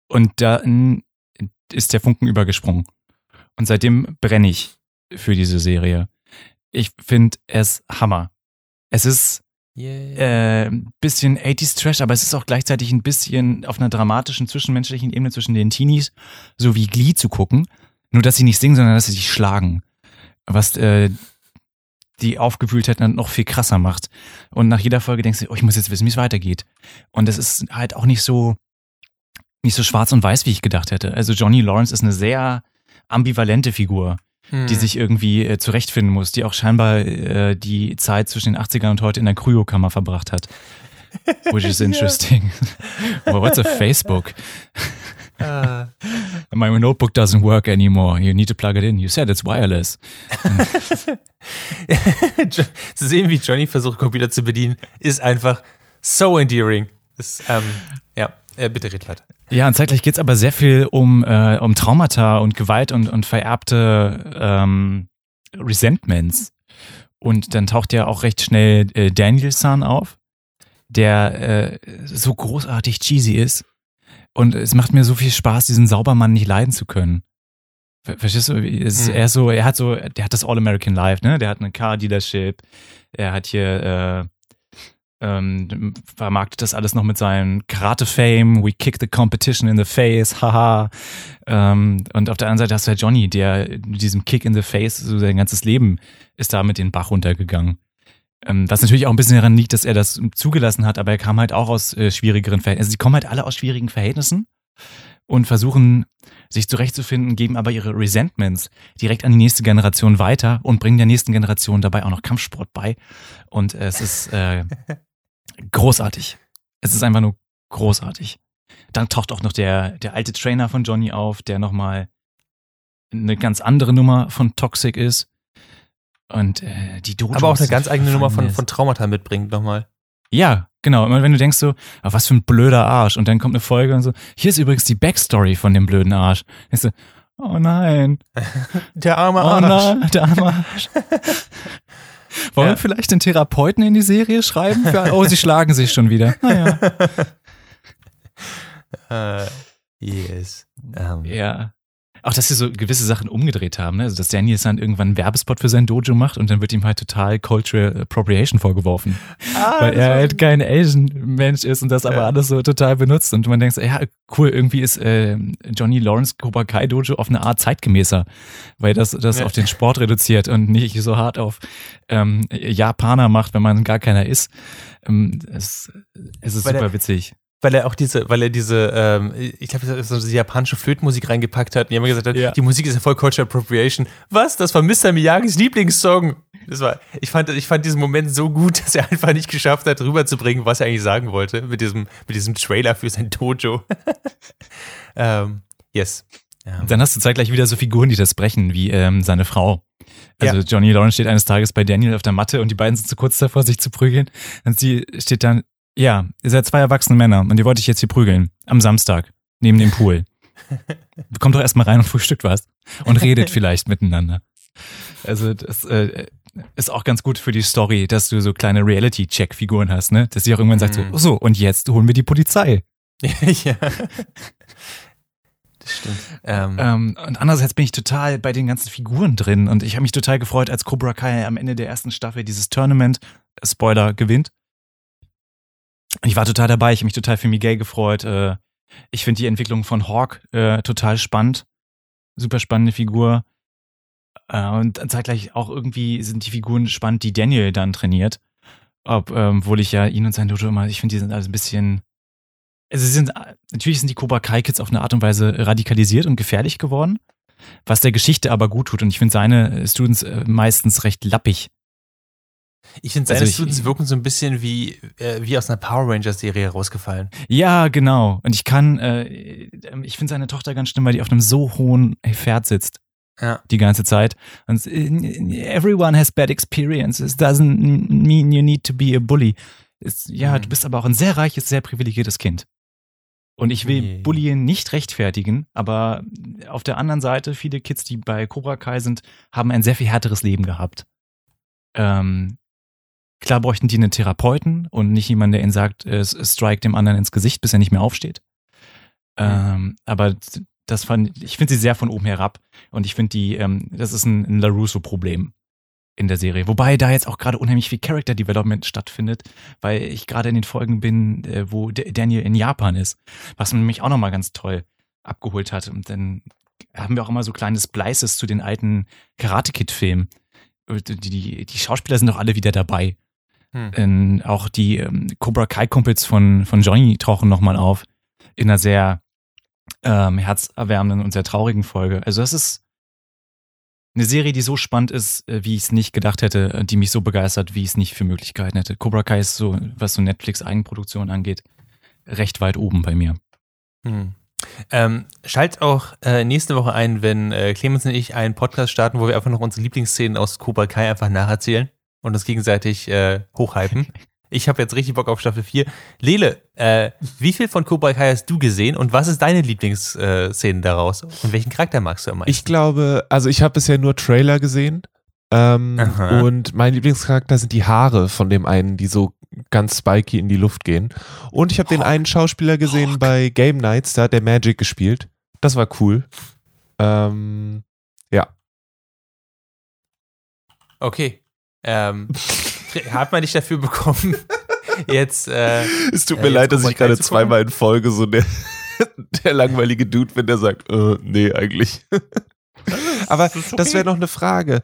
Speaker 3: und dann ist der Funken übergesprungen. Und seitdem brenne ich für diese Serie. Ich finde es Hammer. Es ist
Speaker 2: Yeah.
Speaker 3: äh, bisschen 80s Trash, aber es ist auch gleichzeitig ein bisschen auf einer dramatischen, zwischenmenschlichen Ebene zwischen den Teenies, so wie Glee zu gucken. Nur, dass sie nicht singen, sondern dass sie sich schlagen. Was äh, die Aufgewühltheit dann noch viel krasser macht. Und nach jeder Folge denkst du, oh, ich muss jetzt wissen, wie es weitergeht. Und es ist halt auch nicht so, nicht so schwarz und weiß, wie ich gedacht hätte. Also Johnny Lawrence ist eine sehr ambivalente Figur
Speaker 2: Hm.
Speaker 3: die sich irgendwie äh, zurechtfinden muss, die auch scheinbar äh, die Zeit zwischen den 80ern und heute in der Kryokammer verbracht hat. Which is interesting. Well, what's a Facebook?
Speaker 2: Ah.
Speaker 3: My notebook doesn't work anymore. You need to plug it in. You said it's wireless.
Speaker 2: zu sehen, wie Johnny versucht, Computer zu bedienen, ist einfach so endearing. Das, ähm, ja, äh, bitte red weiter.
Speaker 3: Ja, und zeitgleich geht's aber sehr viel um, äh, um Traumata und Gewalt und, und vererbte ähm, Resentments. Und dann taucht ja auch recht schnell äh, Daniel San auf, der äh, so großartig cheesy ist. Und es macht mir so viel Spaß, diesen Saubermann nicht leiden zu können. Ver- Verstehst du? Es
Speaker 2: Mhm.
Speaker 3: er ist so, er hat so, der hat das All-American Life, ne? Der hat eine Car-Dealership, er hat hier äh, ähm, vermarktet das alles noch mit seinem Karate-Fame, we kick the competition in the face, haha. Ähm, und auf der anderen Seite hast du ja Johnny, der mit diesem Kick in the face, so sein ganzes Leben ist da mit den Bach runtergegangen. Ähm, was natürlich auch ein bisschen daran liegt, dass er das zugelassen hat, aber er kam halt auch aus äh, schwierigeren Verhältnissen. Also die kommen halt alle aus schwierigen Verhältnissen und versuchen sich zurechtzufinden, geben aber ihre Resentments direkt an die nächste Generation weiter und bringen der nächsten Generation dabei auch noch Kampfsport bei. Und es ist äh, großartig. Es ist einfach nur großartig. Dann taucht auch noch der, der alte Trainer von Johnny auf, der nochmal eine ganz andere Nummer von Toxic ist. Und äh, die Dojos
Speaker 2: Aber auch eine ganz eigene Nummer von, von Traumata mitbringt nochmal.
Speaker 3: ja, genau. Immer wenn du denkst so, ah, was für ein blöder Arsch. Und dann kommt eine Folge und so, hier ist übrigens die Backstory von dem blöden Arsch. Denkst du, oh nein,
Speaker 2: Der arme
Speaker 3: oh nein, der arme Arsch. Wollen
Speaker 2: Ja.
Speaker 3: wir vielleicht den Therapeuten in die Serie schreiben? Für, oh, sie schlagen sich schon wieder. Naja.
Speaker 2: Äh, yes. Ähm,
Speaker 3: Ja. Auch, dass sie so gewisse Sachen umgedreht haben, ne? Also, dass Daniel dann irgendwann einen Werbespot für sein Dojo macht und dann wird ihm halt total Cultural Appropriation vorgeworfen.
Speaker 2: Ah,
Speaker 3: weil er halt kein Asian-Mensch ist und das aber
Speaker 2: Ja.
Speaker 3: alles so total benutzt. Und man denkt so, ja, cool, irgendwie ist äh, Johnny Lawrence Cobra Kai Dojo auf eine Art zeitgemäßer, weil das das
Speaker 2: Ja.
Speaker 3: auf den Sport reduziert und nicht so hart auf ähm, Japaner macht, wenn man gar keiner ist. Ähm, es, es ist
Speaker 2: Weil
Speaker 3: super
Speaker 2: er-
Speaker 3: witzig.
Speaker 2: Weil er auch diese, weil er diese, ähm, ich glaube, so diese japanische Flötenmusik reingepackt hat und jemand gesagt hat,
Speaker 3: Ja.
Speaker 2: die Musik ist ja voll Cultural Appropriation. Was? Das war Mr. Miyagis Lieblingssong. Das war, ich fand, ich fand diesen Moment so gut, dass er einfach nicht geschafft hat, rüberzubringen, was er eigentlich sagen wollte mit diesem, mit diesem Trailer für sein Dojo. ähm, yes. Ähm,
Speaker 3: Und dann hast du zeitgleich wieder so Figuren, die das brechen, wie ähm, seine Frau. Also
Speaker 2: Ja.
Speaker 3: Johnny Lawrence steht eines Tages bei Daniel auf der Matte und die beiden sind so kurz davor, sich zu prügeln. Und sie steht dann, ja, ihr seid zwei erwachsene Männer und ihr wollt euch jetzt hier prügeln. Am Samstag. Neben dem Pool. Kommt doch erstmal rein und frühstückt was. Und redet vielleicht miteinander. Also das äh, ist auch ganz gut für die Story, dass du so kleine Reality-Check-Figuren hast, ne? Dass sie auch irgendwann sagt so,
Speaker 2: Mhm.
Speaker 3: oh so, und jetzt holen wir die Polizei.
Speaker 2: ja. Das stimmt. Ähm,
Speaker 3: Ähm, und andererseits bin ich total bei den ganzen Figuren drin und ich habe mich total gefreut, als Cobra Kai am Ende der ersten Staffel dieses Tournament, äh, Spoiler, gewinnt. Ich war total dabei, ich habe mich total für Miguel gefreut. Äh, ich finde die Entwicklung von Hawk äh, total spannend. super spannende Figur. Äh, und zeitgleich auch irgendwie sind die Figuren spannend, die Daniel dann trainiert. Ähm, obwohl ich ja ihn und sein Dojo immer, ich finde, die sind also ein bisschen. Also sie sind, natürlich sind die Cobra Kai Kids auf eine Art und Weise radikalisiert und gefährlich geworden, was der Geschichte aber gut tut. Und ich finde seine Students äh, meistens recht lappig.
Speaker 2: Ich finde, seine
Speaker 3: Also ich-
Speaker 2: Students wirken so ein bisschen wie, äh, wie aus einer Power Rangers-Serie rausgefallen.
Speaker 3: Ja, genau. Und ich kann, äh, ich finde seine Tochter ganz schlimm, weil die auf einem so hohen Pferd sitzt.
Speaker 2: Ja.
Speaker 3: Die ganze Zeit. Und äh, everyone has bad experiences. Doesn't mean you need to be a bully. Es, ja,
Speaker 2: Mhm.
Speaker 3: du bist aber auch ein sehr reiches, sehr privilegiertes Kind. Und ich will
Speaker 2: Nee.
Speaker 3: Bullying nicht rechtfertigen, aber auf der anderen Seite, viele Kids, die bei Cobra Kai sind, haben ein sehr viel härteres Leben gehabt. Ähm, klar bräuchten die einen Therapeuten und nicht jemanden, der ihnen sagt, äh, s- strike dem anderen ins Gesicht, bis er nicht mehr aufsteht. Ähm, aber das fand ich finde sie sehr von oben herab und ich finde die, ähm, das ist ein, ein LaRusso-Problem in der Serie. Wobei da jetzt auch gerade unheimlich viel Character Development stattfindet, weil ich gerade in den Folgen bin, äh, wo D Daniel in Japan ist, was mich auch nochmal ganz toll abgeholt hat. Und dann haben wir auch immer so kleine Splices zu den alten Karate Kid-Filmen. Die, die, die Schauspieler sind doch alle wieder dabei.
Speaker 2: Hm.
Speaker 3: Ähm, auch die ähm, Cobra Kai-Kumpels von, von Johnny tauchen nochmal auf. In einer sehr ähm, herzerwärmenden und sehr traurigen Folge. Also, das ist eine Serie, die so spannend ist, äh, wie ich es nicht gedacht hätte, äh, die mich so begeistert, wie ich es nicht für Möglichkeiten hätte. Cobra Kai ist so, was so Netflix-Eigenproduktion angeht, recht weit oben bei mir.
Speaker 2: Hm. Ähm, schalt auch äh, nächste Woche ein, wenn äh, Clemens und ich einen Podcast starten, wo wir einfach noch unsere Lieblingsszenen aus Cobra Kai einfach nacherzählen und uns gegenseitig äh, hochhypen. Ich habe jetzt richtig Bock auf Staffel 4. Lele, äh, wie viel von Cobra Kai hast du gesehen und was ist deine Lieblingsszene daraus? Und welchen Charakter magst du am meisten?
Speaker 4: Ich glaube, also ich habe bisher nur Trailer gesehen. Ähm, und mein Lieblingscharakter sind die Haare von dem einen, die so ganz spiky in die Luft gehen. Und ich habe den einen Schauspieler gesehen bei Game Nights, da hat der Magic gespielt. Das war cool. Ähm, ja.
Speaker 2: Okay. Ähm, hat man dich dafür bekommen? Jetzt, äh,
Speaker 4: Es tut mir
Speaker 2: jetzt
Speaker 4: leid, dass ich gerade zweimal in Folge so der, der langweilige Dude bin, der sagt, äh, nee, eigentlich. Aber das wäre noch eine Frage.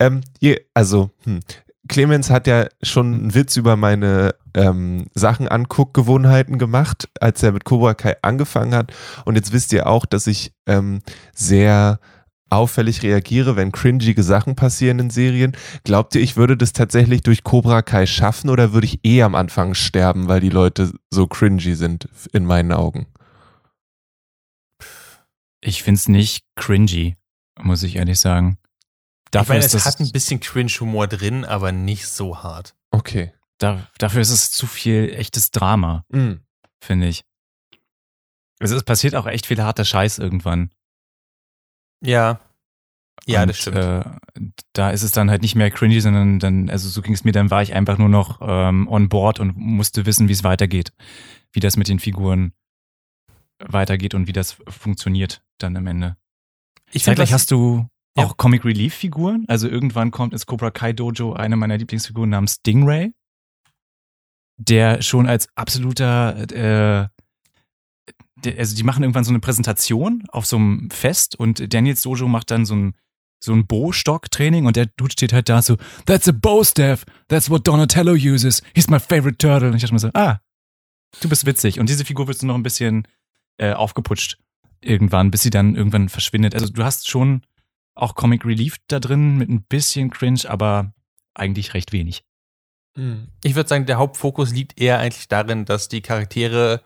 Speaker 4: Ähm, je, also, hm, Clemens hat ja schon einen Witz über meine ähm, Sachen Anguckgewohnheiten gemacht, als er mit Cobra Kai angefangen hat. Und jetzt wisst ihr auch, dass ich ähm, sehr auffällig reagiere, wenn cringige Sachen passieren in Serien. Glaubt ihr, ich würde das tatsächlich durch Cobra Kai schaffen oder würde ich eh am Anfang sterben, weil die Leute so cringy sind in meinen Augen?
Speaker 3: Ich find's nicht cringy, muss ich ehrlich sagen.
Speaker 2: ich
Speaker 3: Dafür,
Speaker 2: meine,
Speaker 3: ist
Speaker 2: es hat ein bisschen Cringe-Humor drin, aber nicht so hart.
Speaker 4: Okay.
Speaker 3: da, dafür ist es zu viel echtes Drama,
Speaker 4: Mm.
Speaker 3: finde ich. Also es passiert auch echt viel harter Scheiß irgendwann.
Speaker 2: Ja. Ja,
Speaker 3: Und,
Speaker 2: das stimmt.
Speaker 3: Äh, da ist es dann halt nicht mehr cringy, sondern dann, also so ging es mir, dann war ich einfach nur noch ähm, on board und musste wissen, wie es weitergeht. Wie das mit den Figuren weitergeht und wie das funktioniert dann am Ende.
Speaker 2: ich find,
Speaker 3: Zeitgleich
Speaker 2: was-
Speaker 3: hast du
Speaker 2: Ja.
Speaker 3: auch Comic Relief Figuren. Also irgendwann kommt ins Cobra Kai Dojo eine meiner Lieblingsfiguren namens Stingray, der schon als absoluter, äh, also die machen irgendwann so eine Präsentation auf so einem Fest und Daniels Dojo macht dann so ein so ein Bow-Stock-Training und der Dude steht halt da so, that's a bow staff, that's what Donatello uses, he's my favorite turtle. Und ich dachte mir so, ah, du bist witzig. Und diese Figur wird so noch ein bisschen äh, aufgeputscht irgendwann, bis sie dann irgendwann verschwindet. Also du hast schon auch Comic Relief da drin mit ein bisschen Cringe, aber eigentlich recht wenig.
Speaker 2: Ich würde sagen, der Hauptfokus liegt eher eigentlich darin, dass die Charaktere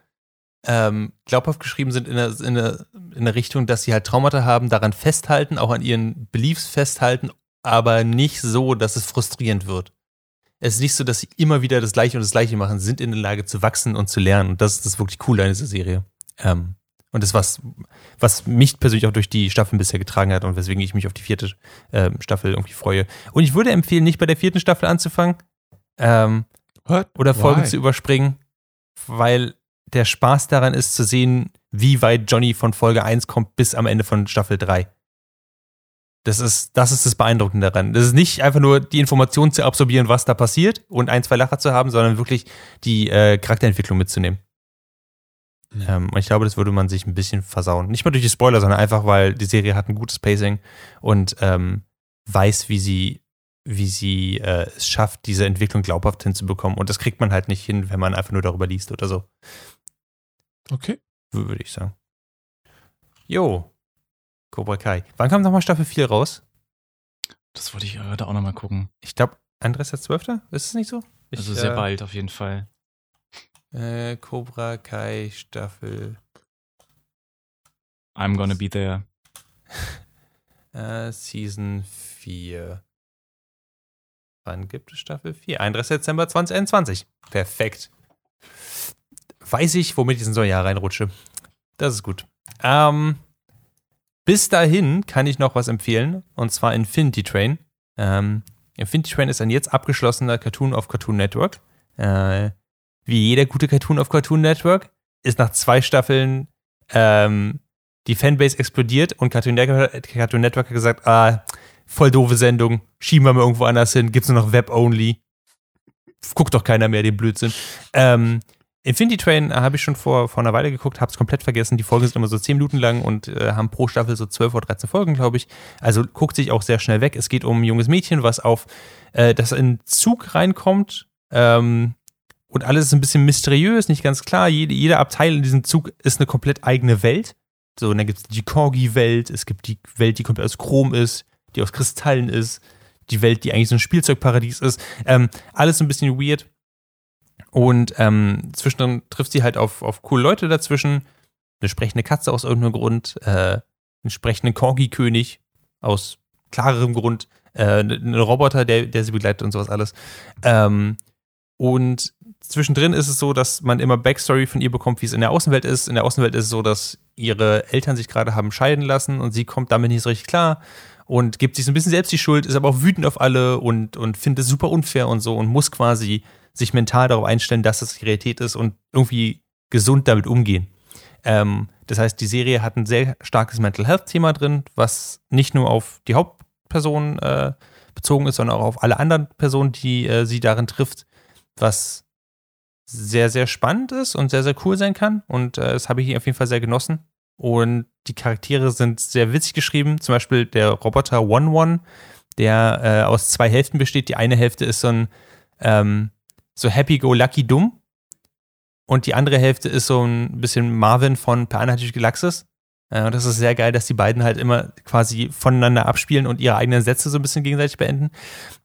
Speaker 2: ähm, glaubhaft geschrieben sind in der, in, der, in der Richtung, dass sie halt Traumata haben, daran festhalten, auch an ihren Beliefs festhalten, aber nicht so, dass es frustrierend wird. Es ist nicht so, dass sie immer wieder das Gleiche und das Gleiche machen, sind in der Lage zu wachsen und zu lernen. Und das ist das wirklich Coole an dieser Serie. Ähm, und das, was, was mich persönlich auch durch die Staffeln bisher getragen hat und weswegen ich mich auf die vierte ähm, Staffel irgendwie freue. Und ich würde empfehlen, nicht bei der vierten Staffel anzufangen, ähm, oder Folgen
Speaker 4: Why?
Speaker 2: zu überspringen, weil der Spaß daran ist zu sehen, wie weit Johnny von Folge 1 kommt bis am Ende von Staffel 3. Das ist, das ist das Beeindruckende daran. Das ist nicht einfach nur die Information zu absorbieren, was da passiert und ein, zwei Lacher zu haben, sondern wirklich die äh, Charakterentwicklung mitzunehmen.
Speaker 4: Mhm.
Speaker 2: Ähm, und ich glaube, das würde man sich ein bisschen versauen. Nicht mal durch die Spoiler, sondern einfach, weil die Serie hat ein gutes Pacing und ähm, weiß, wie sie, wie sie äh, es schafft, diese Entwicklung glaubhaft hinzubekommen. Und das kriegt man halt nicht hin, wenn man einfach nur darüber liest oder so,
Speaker 4: Okay.
Speaker 2: würde ich sagen. Jo. Cobra Kai. Wann kam nochmal Staffel 4 raus?
Speaker 3: Das wollte ich heute auch nochmal gucken.
Speaker 2: Ich glaube, 31.12. Ist es nicht so? Ich,
Speaker 3: Also sehr
Speaker 2: äh,
Speaker 3: bald auf jeden Fall.
Speaker 2: Äh, Cobra Kai Staffel
Speaker 3: I'm gonna be there.
Speaker 2: äh, Season 4. Wann gibt es Staffel 4? 31. Dezember 2021. Perfekt. Weiß ich, womit ich in so ein Jahr reinrutsche. Das ist gut. Ähm, bis dahin kann ich noch was empfehlen, und zwar Infinity Train. Ähm, Infinity Train ist ein jetzt abgeschlossener Cartoon auf Cartoon Network. Äh, wie jeder gute Cartoon auf Cartoon Network ist nach zwei Staffeln ähm, die Fanbase explodiert und Cartoon Network, Cartoon Network hat gesagt, ah, voll doofe Sendung, schieben wir mal irgendwo anders hin, gibt's nur noch Web-Only. Guckt doch keiner mehr den Blödsinn. Ähm, Infinity Train habe ich schon vor, vor einer Weile geguckt, hab's komplett vergessen. Die Folgen sind immer so 10 Minuten lang und äh, haben pro Staffel so 12 oder 13 Folgen, glaube ich. Also guckt sich auch sehr schnell weg. Es geht um ein junges Mädchen, was auf, äh, das in Zug reinkommt. Ähm, und alles ist ein bisschen mysteriös, nicht ganz klar. Jede, jeder Abteil in diesem Zug ist eine komplett eigene Welt. So, und dann gibt es die Corgi-Welt, es gibt die Welt, die komplett aus Chrom ist, die aus Kristallen ist, die Welt, die eigentlich so ein Spielzeugparadies ist. Ähm, alles ein bisschen weird. Und ähm, zwischendrin trifft sie halt auf, auf coole Leute dazwischen. Eine sprechende Katze aus irgendeinem Grund, äh, einen sprechenden Corgi-König aus klarerem Grund, äh, einen Roboter, der, der sie begleitet und sowas alles. Ähm, und zwischendrin ist es so, dass man immer Backstory von ihr bekommt, wie es in der Außenwelt ist. In der Außenwelt ist es so, dass ihre Eltern sich gerade haben scheiden lassen und sie kommt damit nicht so richtig klar und gibt sich so ein bisschen selbst die Schuld, ist aber auch wütend auf alle und, und findet es super unfair und so und muss quasi sich mental darauf einstellen, dass das Realität ist und irgendwie gesund damit umgehen. Ähm, das heißt, die Serie hat ein sehr starkes Mental Health-Thema drin, was nicht nur auf die Hauptperson äh, bezogen ist, sondern auch auf alle anderen Personen, die äh, sie darin trifft, was sehr, sehr spannend ist und sehr, sehr cool sein kann. Und äh, das habe ich auf jeden Fall sehr genossen. Und die Charaktere sind sehr witzig geschrieben. Zum Beispiel der Roboter One One, der äh, aus zwei Hälften besteht. Die eine Hälfte ist so ein ähm, so happy-go-lucky-dumm. Und die andere Hälfte ist so ein bisschen Marvin von Per Anhaltliche Galaxis. Äh, und das ist sehr geil, dass die beiden halt immer quasi voneinander abspielen und ihre eigenen Sätze so ein bisschen gegenseitig beenden.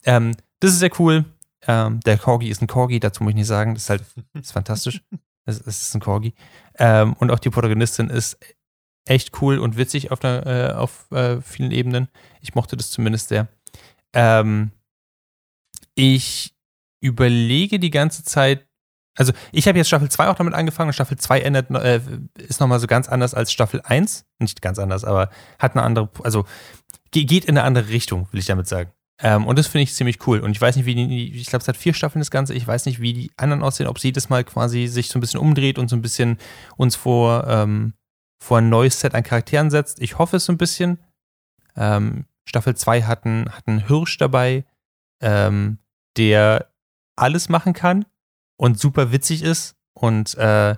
Speaker 2: Ähm, das ist sehr cool. Ähm, der Corgi ist ein Corgi, dazu muss ich nicht sagen. Das ist halt das ist fantastisch. Es, es ist ein Corgi. Ähm, und auch die Protagonistin ist echt cool und witzig auf, einer, äh, auf äh, vielen Ebenen. Ich mochte das zumindest sehr. Ähm, ich überlege die ganze Zeit, also ich habe jetzt Staffel 2 auch damit angefangen und Staffel 2 ändert, äh, ist nochmal so ganz anders als Staffel 1. Nicht ganz anders, aber hat eine andere, also ge- geht in eine andere Richtung, will ich damit sagen. Ähm, und das finde ich ziemlich cool. Und ich weiß nicht, wie die, ich glaube, es hat vier Staffeln das Ganze. Ich weiß nicht, wie die anderen aussehen, ob sie jedes Mal quasi sich so ein bisschen umdreht und so ein bisschen uns vor, ähm, vor ein neues Set an Charakteren setzt. Ich hoffe es so ein bisschen. Ähm, Staffel 2 hat einen, hat einen Hirsch dabei, ähm, der alles machen kann und super witzig ist. Und äh,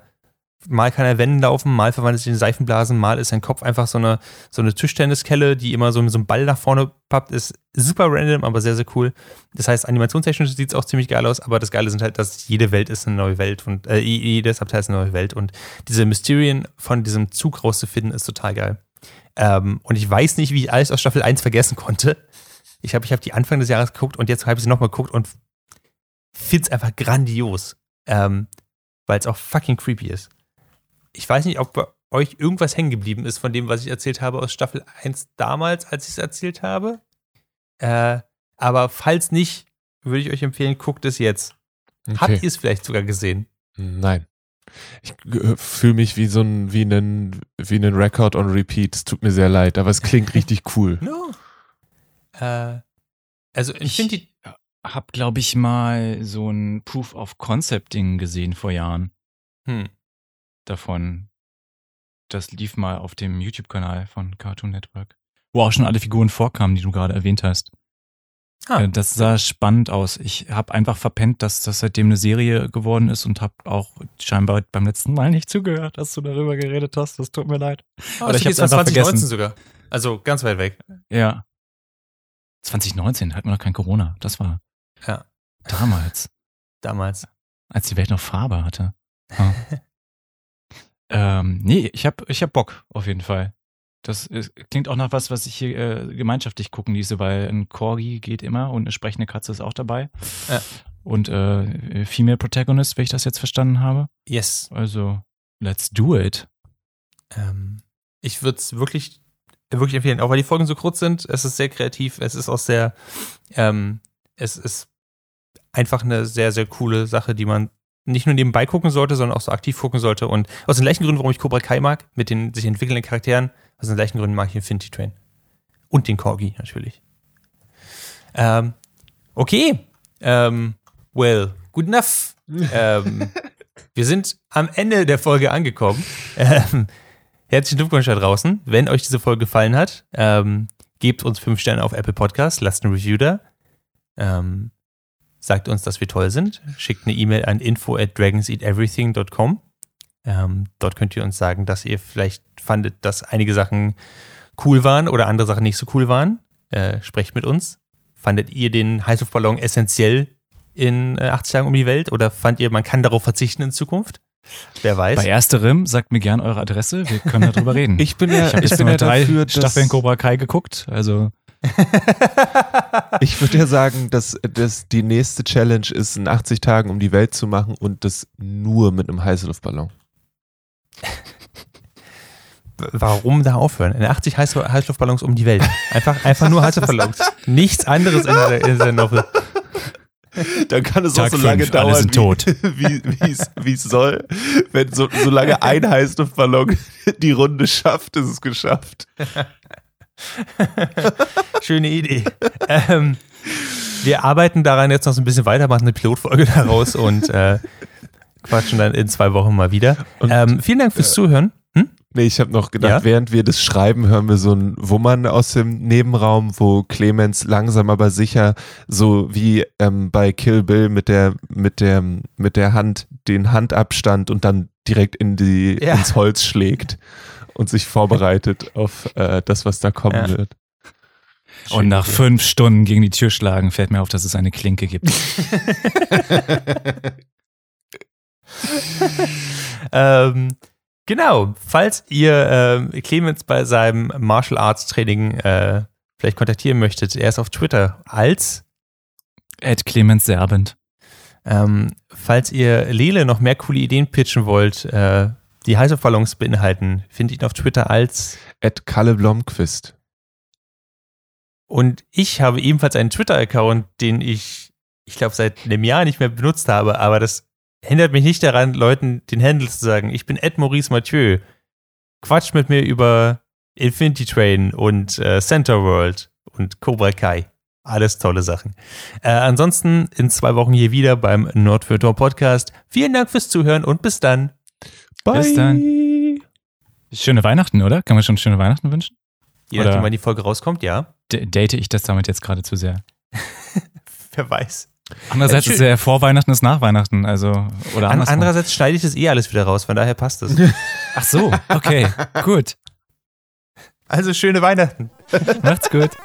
Speaker 2: mal kann er Wänden laufen, mal verwandelt sich in Seifenblasen, mal ist sein Kopf einfach so eine, so eine Tischtenniskelle, die immer so so einem Ball nach vorne pappt. Ist super random, aber sehr, sehr cool. Das heißt, animationstechnisch sieht es auch ziemlich geil aus, aber das Geile sind halt, dass jede Welt ist eine neue Welt und äh, jedes Abteil ist eine neue Welt und diese Mysterien von diesem Zug rauszufinden, ist total geil. Ähm, und ich weiß nicht, wie ich alles aus Staffel 1 vergessen konnte. Ich habe ich hab die Anfang des Jahres geguckt und jetzt habe ich sie nochmal geguckt und finde es einfach grandios. Ähm, weil es auch fucking creepy ist. Ich weiß nicht, ob bei euch irgendwas hängen geblieben ist von dem, was ich erzählt habe aus Staffel 1 damals, als ich es erzählt habe. Äh, aber falls nicht, würde ich euch empfehlen, guckt es jetzt. Habt ihr es vielleicht sogar gesehen?
Speaker 4: Nein. Ich äh, fühle mich wie so ein, wie einen, wie einen Record on Repeat. Es tut mir sehr leid, aber es klingt richtig cool.
Speaker 2: No. Äh, also
Speaker 3: Ich
Speaker 2: Infinity.
Speaker 3: Hab, glaube ich, mal so ein Proof of Concept-Ding gesehen vor Jahren
Speaker 2: Hm.
Speaker 3: davon. Das lief mal auf dem YouTube-Kanal von Cartoon Network. Wo auch schon alle Figuren vorkamen, die du gerade erwähnt hast.
Speaker 2: Ah,
Speaker 3: Äh, Das sah spannend aus. Ich habe einfach verpennt, dass das seitdem eine Serie geworden ist und habe auch scheinbar beim letzten Mal nicht zugehört, dass du darüber geredet hast. Das tut mir leid.
Speaker 2: Oh,
Speaker 3: Oder ich
Speaker 2: von
Speaker 3: einfach
Speaker 2: 2019
Speaker 3: vergessen.
Speaker 2: sogar. Also ganz weit weg.
Speaker 3: Ja. 2019 hatten wir noch kein Corona. Das war
Speaker 2: Ja.
Speaker 3: damals,
Speaker 2: Damals.
Speaker 3: als die Welt noch Farbe hatte. Ja. ähm, nee, ich hab, ich hab Bock auf jeden Fall. Das ist, klingt auch nach was, was ich hier äh, gemeinschaftlich gucken ließe, weil ein Corgi geht immer und eine sprechende Katze ist auch dabei.
Speaker 2: Ja.
Speaker 3: Und äh, Female Protagonist, wenn ich das jetzt verstanden habe.
Speaker 2: Yes.
Speaker 3: Also, let's do it.
Speaker 2: Ähm, ich würde es wirklich, wirklich empfehlen, auch weil die Folgen so kurz sind. Es ist sehr kreativ, es ist auch sehr, ähm, es ist einfach eine sehr, sehr coole Sache, die man nicht nur nebenbei gucken sollte, sondern auch so aktiv gucken sollte. Und aus den gleichen Gründen, warum ich Cobra Kai mag, mit den sich entwickelnden Charakteren, aus den gleichen Gründen mag ich Infinity Train. Und den Corgi natürlich. Ähm, okay. Ähm, well, good enough. ähm, wir sind am Ende der Folge angekommen. Ähm, herzlichen Glückwunsch da draußen. Wenn euch diese Folge gefallen hat, ähm, gebt uns fünf Sterne auf Apple Podcast, lasst ein Review da. Ähm, sagt uns, dass wir toll sind. Schickt eine E-Mail an info at dragonseateverything.com. Ähm, dort könnt ihr uns sagen, dass ihr vielleicht fandet, dass einige Sachen cool waren oder andere Sachen nicht so cool waren. Äh, sprecht mit uns. Fandet ihr den Heißluftballon essentiell in äh, 80 Tagen um die Welt oder fand ihr, man kann darauf verzichten in Zukunft? Wer weiß.
Speaker 3: Bei ersterem sagt mir gern eure Adresse, wir können darüber reden.
Speaker 4: Ich bin ja,
Speaker 3: ich
Speaker 4: ich bin ja
Speaker 3: drei
Speaker 4: dafür,
Speaker 3: Staffeln Cobra Kai geguckt, also
Speaker 4: ich würde ja sagen, dass, dass die nächste Challenge ist, in 80 Tagen um die Welt zu machen und das nur mit einem Heißluftballon.
Speaker 2: Warum da aufhören? In 80 Heiß Heißluftballons um die Welt. Einfach, einfach nur Heißluftballons. Nichts anderes in der, in der Novel.
Speaker 4: Dann kann es
Speaker 3: Tag
Speaker 4: auch so lange
Speaker 3: fünf, alle
Speaker 4: dauern, wie es soll. Wenn so, solange ein Heißluftballon die Runde schafft, ist es geschafft.
Speaker 2: Schöne Idee. Ähm, wir arbeiten daran jetzt noch so ein bisschen weiter, machen eine Pilotfolge daraus und äh, quatschen dann in zwei Wochen mal wieder.
Speaker 4: Und,
Speaker 2: Ähm, vielen Dank fürs Zuhören. Hm?
Speaker 4: Nee, ich habe noch gedacht,
Speaker 2: Ja?
Speaker 4: während wir das schreiben, hören wir so ein Wummern aus dem Nebenraum, wo Clemens langsam aber sicher, so wie ähm, bei Kill Bill mit der, mit der, mit der Hand den Handabstand und dann direkt in die,
Speaker 2: Ja.
Speaker 4: ins Holz schlägt und sich vorbereitet auf äh, das, was da kommen
Speaker 2: Ja.
Speaker 4: wird.
Speaker 3: und nach fünf Stunden gegen die Tür schlagen fällt mir auf, dass es eine Klinke gibt.
Speaker 2: Ähm, genau, falls ihr ähm, Clemens bei seinem Martial Arts Training äh, vielleicht kontaktieren möchtet, er ist auf Twitter als
Speaker 3: Ed Clemens Serbent.
Speaker 2: Ähm, falls ihr Lele noch mehr coole Ideen pitchen wollt, äh, die Heißluftballons beinhalten, findet ihn auf Twitter als
Speaker 4: Ed Kalle Blomqvist.
Speaker 2: und ich habe ebenfalls einen Twitter-Account, den ich, ich glaube, seit einem Jahr nicht mehr benutzt habe, aber das hindert mich nicht daran, Leuten den Handle zu sagen. Ich bin Ed Maurice Mathieu. Quatscht mit mir über Infinity Train und äh, Center World und Cobra Kai. Alles tolle Sachen. Äh, ansonsten in zwei Wochen hier wieder beim Nordfilter Podcast. Vielen Dank fürs Zuhören und bis dann.
Speaker 3: Bis dann. Schöne Weihnachten, oder? Kann man schon schöne Weihnachten wünschen?
Speaker 2: Je nachdem, wann die Folge rauskommt, ja.
Speaker 3: Date ich das damit jetzt gerade zu sehr?
Speaker 2: Wer weiß.
Speaker 3: Andererseits
Speaker 2: Äh,
Speaker 3: ist ja vor Weihnachten ist nach Weihnachten, also oder
Speaker 2: An, andererseits schneide ich das eh alles wieder raus, von daher passt es.
Speaker 3: Ach so, okay, gut.
Speaker 2: Also schöne Weihnachten.
Speaker 3: Macht's gut.